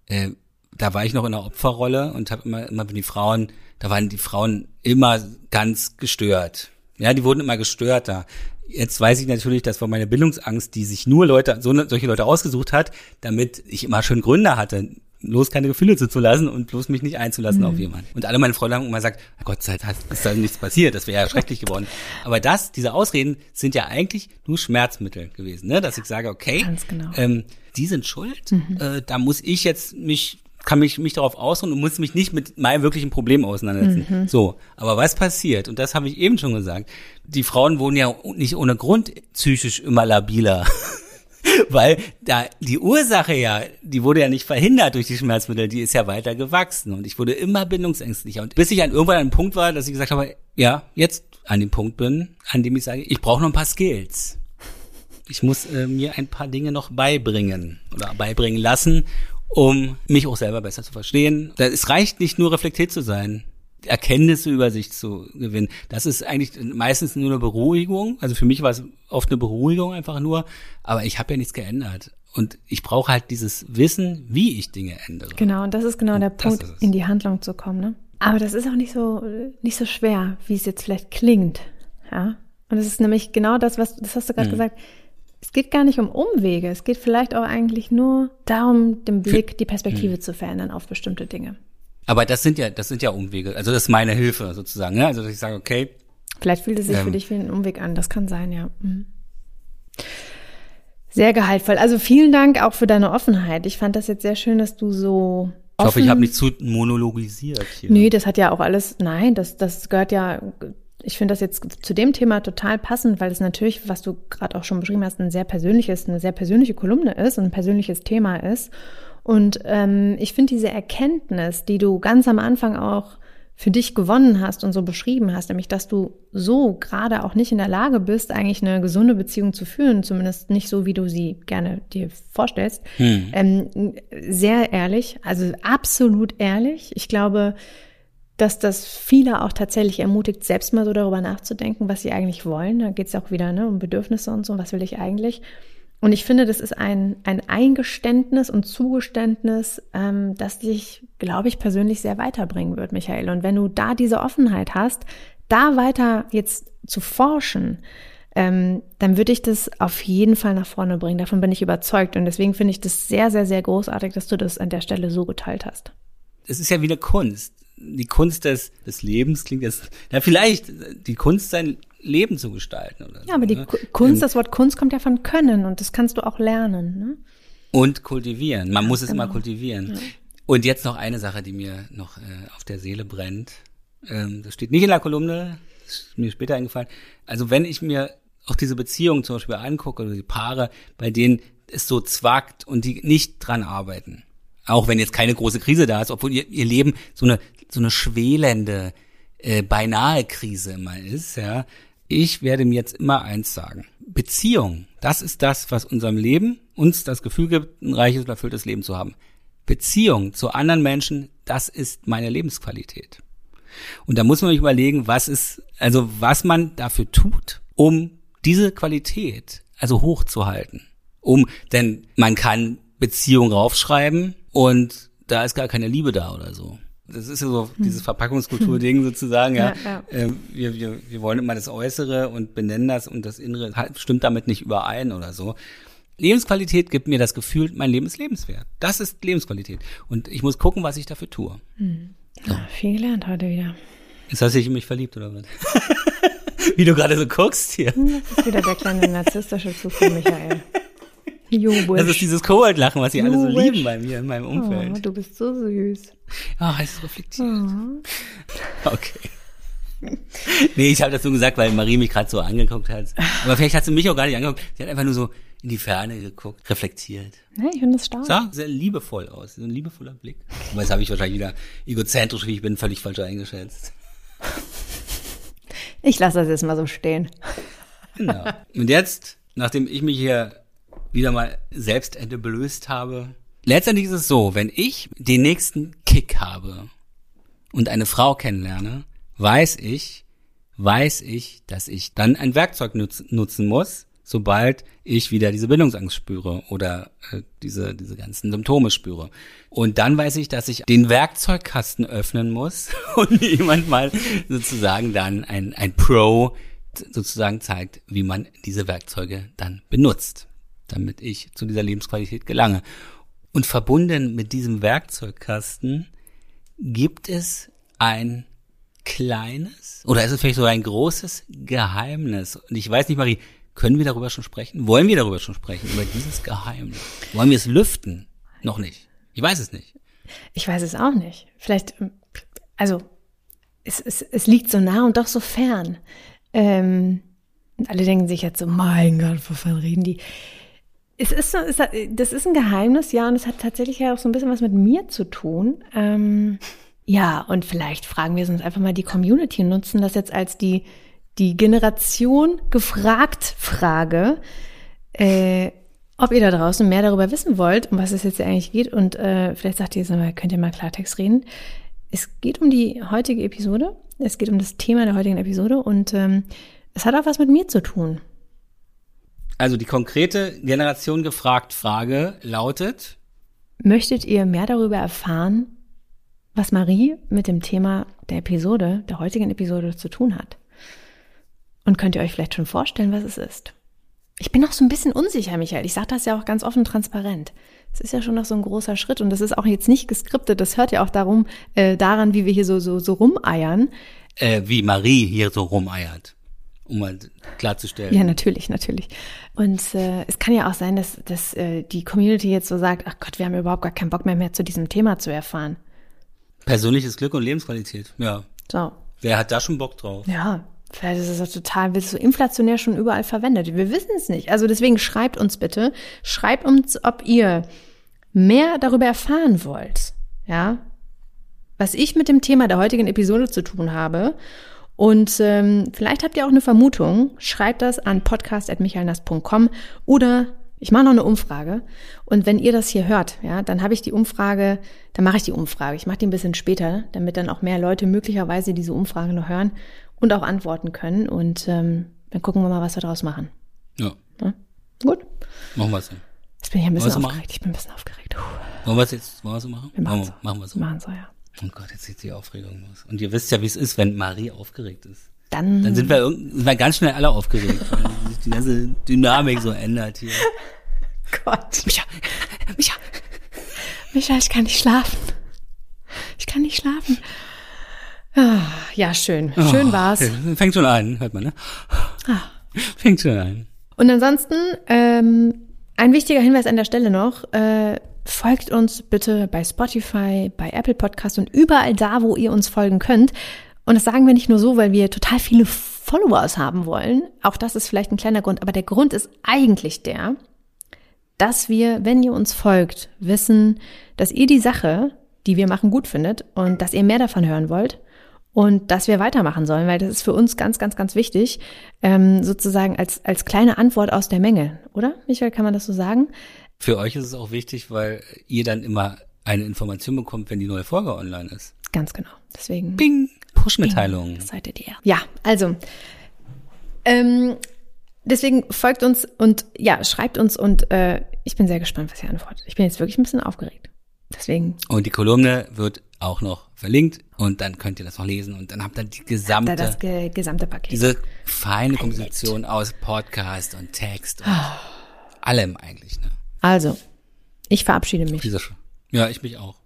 äh, da war ich noch in der Opferrolle und habe immer, immer wenn die Frauen, da waren die Frauen immer ganz gestört. Ja, die wurden immer gestörter. Jetzt weiß ich natürlich, das war meine Bildungsangst, die sich nur Leute, so, solche Leute ausgesucht hat, damit ich immer schön Gründe hatte, bloß keine Gefühle zuzulassen und bloß mich nicht einzulassen mhm. auf jemanden. Und alle meine Freunde haben immer gesagt, Gott sei Dank ist da nichts passiert, das wäre ja schrecklich geworden. Aber das, diese Ausreden sind ja eigentlich nur Schmerzmittel gewesen, ne? dass ich sage, okay, genau. ähm, die sind schuld, mhm. äh, da muss ich jetzt mich kann mich, mich darauf ausruhen und muss mich nicht mit meinem wirklichen Problem auseinandersetzen. Mhm. So, aber was passiert? Und das habe ich eben schon gesagt. Die Frauen wurden ja nicht ohne Grund psychisch immer labiler. Weil da die Ursache ja, die wurde ja nicht verhindert durch die Schmerzmittel, die ist ja weiter gewachsen und ich wurde immer bindungsängstlicher. Und bis ich an irgendwann an einem Punkt war, dass ich gesagt habe, ja, jetzt an dem Punkt bin, an dem ich sage, ich brauche noch ein paar Skills. Ich muss äh, mir ein paar Dinge noch beibringen oder beibringen lassen, um mich auch selber besser zu verstehen. Es reicht nicht nur reflektiert zu sein. Erkenntnisse über sich zu gewinnen. Das ist eigentlich meistens nur eine Beruhigung. Also für mich war es oft eine Beruhigung einfach nur, aber ich habe ja nichts geändert. Und ich brauche halt dieses Wissen, wie ich Dinge ändere. Genau, und das ist genau und der Punkt, in die Handlung zu kommen. Ne? Aber das ist auch nicht so, nicht so schwer, wie es jetzt vielleicht klingt. Ja. Und es ist nämlich genau das, was, das hast du gerade mhm. gesagt. Es geht gar nicht um Umwege. Es geht vielleicht auch eigentlich nur darum, den Blick, die Perspektive mhm. zu verändern auf bestimmte Dinge. Aber das sind ja, das sind ja Umwege. Also das ist meine Hilfe sozusagen. Ne? Also dass ich sage, okay. Vielleicht fühlt es sich ähm, für dich wie ein Umweg an. Das kann sein, ja. Mhm. Sehr gehaltvoll. Also vielen Dank auch für deine Offenheit. Ich fand das jetzt sehr schön, dass du so. Ich hoffe, ich habe nicht zu monologisiert hier. Nee, das hat ja auch alles, nein, das, das gehört ja, ich finde das jetzt zu dem Thema total passend, weil es natürlich, was du gerade auch schon beschrieben hast, ein sehr persönliches, eine sehr persönliche Kolumne ist und ein persönliches Thema ist. Und ähm, ich finde diese Erkenntnis, die du ganz am Anfang auch für dich gewonnen hast und so beschrieben hast, nämlich dass du so gerade auch nicht in der Lage bist, eigentlich eine gesunde Beziehung zu führen, zumindest nicht so, wie du sie gerne dir vorstellst, hm. ähm, sehr ehrlich, also absolut ehrlich. Ich glaube, dass das viele auch tatsächlich ermutigt, selbst mal so darüber nachzudenken, was sie eigentlich wollen. Da geht es auch wieder ne, um Bedürfnisse und so, was will ich eigentlich? Und ich finde, das ist ein, ein Eingeständnis und Zugeständnis, ähm, das dich, glaube ich, persönlich sehr weiterbringen wird, Michael. Und wenn du da diese Offenheit hast, da weiter jetzt zu forschen, ähm, dann würde ich das auf jeden Fall nach vorne bringen. Davon bin ich überzeugt. Und deswegen finde ich das sehr, sehr, sehr großartig, dass du das an der Stelle so geteilt hast. Es ist ja wie eine Kunst. Die Kunst des, des Lebens klingt jetzt, ja, vielleicht die Kunst, sein Leben zu gestalten. Oder ja, aber die ne? Kunst, ähm, das Wort Kunst kommt ja von Können und das kannst du auch lernen. Ne? Und kultivieren. Man ja, muss es genau. immer kultivieren. Ja. Und jetzt noch eine Sache, die mir noch äh, auf der Seele brennt. Ähm, das steht nicht in der Kolumne, ist mir später eingefallen. Also wenn ich mir auch diese Beziehungen zum Beispiel angucke oder die Paare, bei denen es so zwackt und die nicht dran arbeiten. Auch wenn jetzt keine große Krise da ist, obwohl ihr, ihr Leben so eine, so eine schwelende, äh, beinahe Krise immer ist, ja. Ich werde mir jetzt immer eins sagen. Beziehung, das ist das, was unserem Leben uns das Gefühl gibt, ein reiches und erfülltes Leben zu haben. Beziehung zu anderen Menschen, das ist meine Lebensqualität. Und da muss man sich überlegen, was ist, also was man dafür tut, um diese Qualität also hochzuhalten. Um, denn man kann Beziehung raufschreiben und da ist gar keine Liebe da oder so. Das ist ja so hm. dieses Verpackungskultur-Ding sozusagen, ja. ja, ja. Ähm, wir, wir, wir wollen immer das Äußere und benennen das und das Innere stimmt damit nicht überein oder so. Lebensqualität gibt mir das Gefühl, mein Leben ist lebenswert. Das ist Lebensqualität. Und ich muss gucken, was ich dafür tue. Hm. So. Ja, viel gelernt heute wieder. Jetzt hast du dich in mich verliebt, oder was? Wie du gerade so guckst hier. Hm, das ist wieder der kleine narzisstische Zug von Michael. Das ist dieses Kobold-Lachen, was sie alle so lieben bei mir in meinem Umfeld. Oh, du bist so süß. Ah, oh, es reflektiert. Oh. Okay. nee, ich habe das so gesagt, weil Marie mich gerade so angeguckt hat. Aber vielleicht hat sie mich auch gar nicht angeguckt. Sie hat einfach nur so in die Ferne geguckt, reflektiert. Ja, ich finde das stark. Sah sehr liebevoll aus, so ein liebevoller Blick. Aber jetzt habe ich wahrscheinlich wieder egozentrisch, wie ich bin, völlig falsch eingeschätzt. Ich lasse das jetzt mal so stehen. Genau. Und jetzt, nachdem ich mich hier wieder mal selbst entblößt habe, letztendlich ist es so, wenn ich den nächsten Kick habe und eine Frau kennenlerne, weiß ich, weiß ich, dass ich dann ein Werkzeug nutz, nutzen muss, sobald ich wieder diese Bindungsangst spüre oder äh, diese, diese ganzen Symptome spüre. Und dann weiß ich, dass ich den Werkzeugkasten öffnen muss und jemand mal sozusagen dann ein, ein Pro sozusagen zeigt, wie man diese Werkzeuge dann benutzt, damit ich zu dieser Lebensqualität gelange. Und verbunden mit diesem Werkzeugkasten gibt es ein kleines oder ist es vielleicht sogar ein großes Geheimnis? Und ich weiß nicht, Marie, können wir darüber schon sprechen? Wollen wir darüber schon sprechen? Über dieses Geheimnis? Wollen wir es lüften? Noch nicht. Ich weiß es nicht. Ich weiß es auch nicht. Vielleicht, also es, es, es liegt so nah und doch so fern. Ähm, und alle denken sich jetzt so, mein Gott, wovon reden die? Es ist so, es hat, das ist ein Geheimnis, ja, und es hat tatsächlich ja auch so ein bisschen was mit mir zu tun. Ähm, ja, und vielleicht fragen wir uns einfach mal die Community und nutzen das jetzt als die die Generation gefragt Frage, äh, ob ihr da draußen mehr darüber wissen wollt, um was es jetzt eigentlich geht. Und äh, vielleicht sagt ihr jetzt mal, könnt ihr mal Klartext reden. Es geht um die heutige Episode. Es geht um das Thema der heutigen Episode und ähm, es hat auch was mit mir zu tun. Also die konkrete Generation gefragt Frage lautet: Möchtet ihr mehr darüber erfahren, was Marie mit dem Thema der Episode, der heutigen Episode zu tun hat? Und könnt ihr euch vielleicht schon vorstellen, was es ist? Ich bin noch so ein bisschen unsicher, Michael. Ich sage das ja auch ganz offen transparent. Es ist ja schon noch so ein großer Schritt und das ist auch jetzt nicht geskriptet. Das hört ja auch darum, äh, daran, wie wir hier so, so, so rumeiern. Äh, wie Marie hier so rumeiert, um mal klarzustellen. Ja, natürlich, natürlich. Und äh, es kann ja auch sein, dass, dass äh, die Community jetzt so sagt, ach Gott, wir haben überhaupt gar keinen Bock mehr, mehr zu diesem Thema zu erfahren. Persönliches Glück und Lebensqualität, ja. So. Wer hat da schon Bock drauf? Ja, Vielleicht ist es auch total, wird es so inflationär schon überall verwendet. Wir wissen es nicht. Also deswegen schreibt uns bitte, schreibt uns, ob ihr mehr darüber erfahren wollt. Ja, was ich mit dem Thema der heutigen Episode zu tun habe. Und ähm, vielleicht habt ihr auch eine Vermutung. Schreibt das an podcast.michaelnas.com oder ich mache noch eine Umfrage. Und wenn ihr das hier hört, ja, dann habe ich die Umfrage, dann mache ich die Umfrage. Ich mache die ein bisschen später, damit dann auch mehr Leute möglicherweise diese Umfrage noch hören und auch antworten können. Und ähm, dann gucken wir mal, was wir daraus machen. Ja. ja? Gut. Machen wir es so. Jetzt bin ich ein bisschen aufgeregt. Ich bin ein bisschen aufgeregt. Puh. Wollen wir es jetzt wollen wir so machen? Wir machen, machen wir so. Machen so, ja. Oh Gott, jetzt sieht die Aufregung los. Und ihr wisst ja, wie es ist, wenn Marie aufgeregt ist. Dann, dann sind wir, sind wir ganz schnell alle aufgeregt, weil sich die ganze Dynamik so ändert hier. Gott. Micha, Micha, Micha, ich kann nicht schlafen. Ich kann nicht schlafen. Ah, ja, schön. Schön oh, war's. Fängt schon an, hört man, ne? Ah. Fängt schon an. Und ansonsten, ähm, ein wichtiger Hinweis an der Stelle noch, äh, folgt uns bitte bei Spotify, bei Apple Podcast und überall da, wo ihr uns folgen könnt. Und das sagen wir nicht nur so, weil wir total viele Followers haben wollen. Auch das ist vielleicht ein kleiner Grund, aber der Grund ist eigentlich der, dass wir, wenn ihr uns folgt, wissen, dass ihr die Sache, die wir machen, gut findet und dass ihr mehr davon hören wollt und dass wir weitermachen sollen, weil das ist für uns ganz, ganz, ganz wichtig, ähm, sozusagen als, als kleine Antwort aus der Menge, oder? Michael, kann man das so sagen? Für euch ist es auch wichtig, weil ihr dann immer eine Information bekommt, wenn die neue Folge online ist. Ganz genau. Deswegen. Bing! Push-Mitteilungen. Seid ihr die Ja, also. Ähm, deswegen folgt uns und ja, schreibt uns und äh, ich bin sehr gespannt, was ihr antwortet. Ich bin jetzt wirklich ein bisschen aufgeregt. Deswegen. Und die Kolumne wird auch noch verlinkt und dann könnt ihr das noch lesen und dann habt ihr die gesamte, das ge gesamte Paket. diese feine Komposition aus Podcast und Text und oh. allem eigentlich. Ne? Also, ich verabschiede mich. Ja, ich mich auch.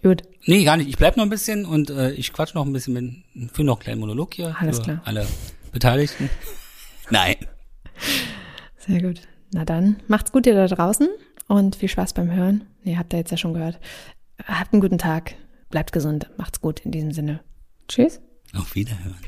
Gut. Nee, gar nicht. Ich bleib noch ein bisschen und äh, ich quatsch noch ein bisschen mit, für noch einen kleinen Monolog hier. Alles klar. Alle Beteiligten. Nein. Sehr gut. Na dann, macht's gut ihr da draußen und viel Spaß beim Hören. Nee, habt ihr jetzt ja schon gehört. Habt einen guten Tag. Bleibt gesund. Macht's gut in diesem Sinne. Tschüss. Auf Wiederhören.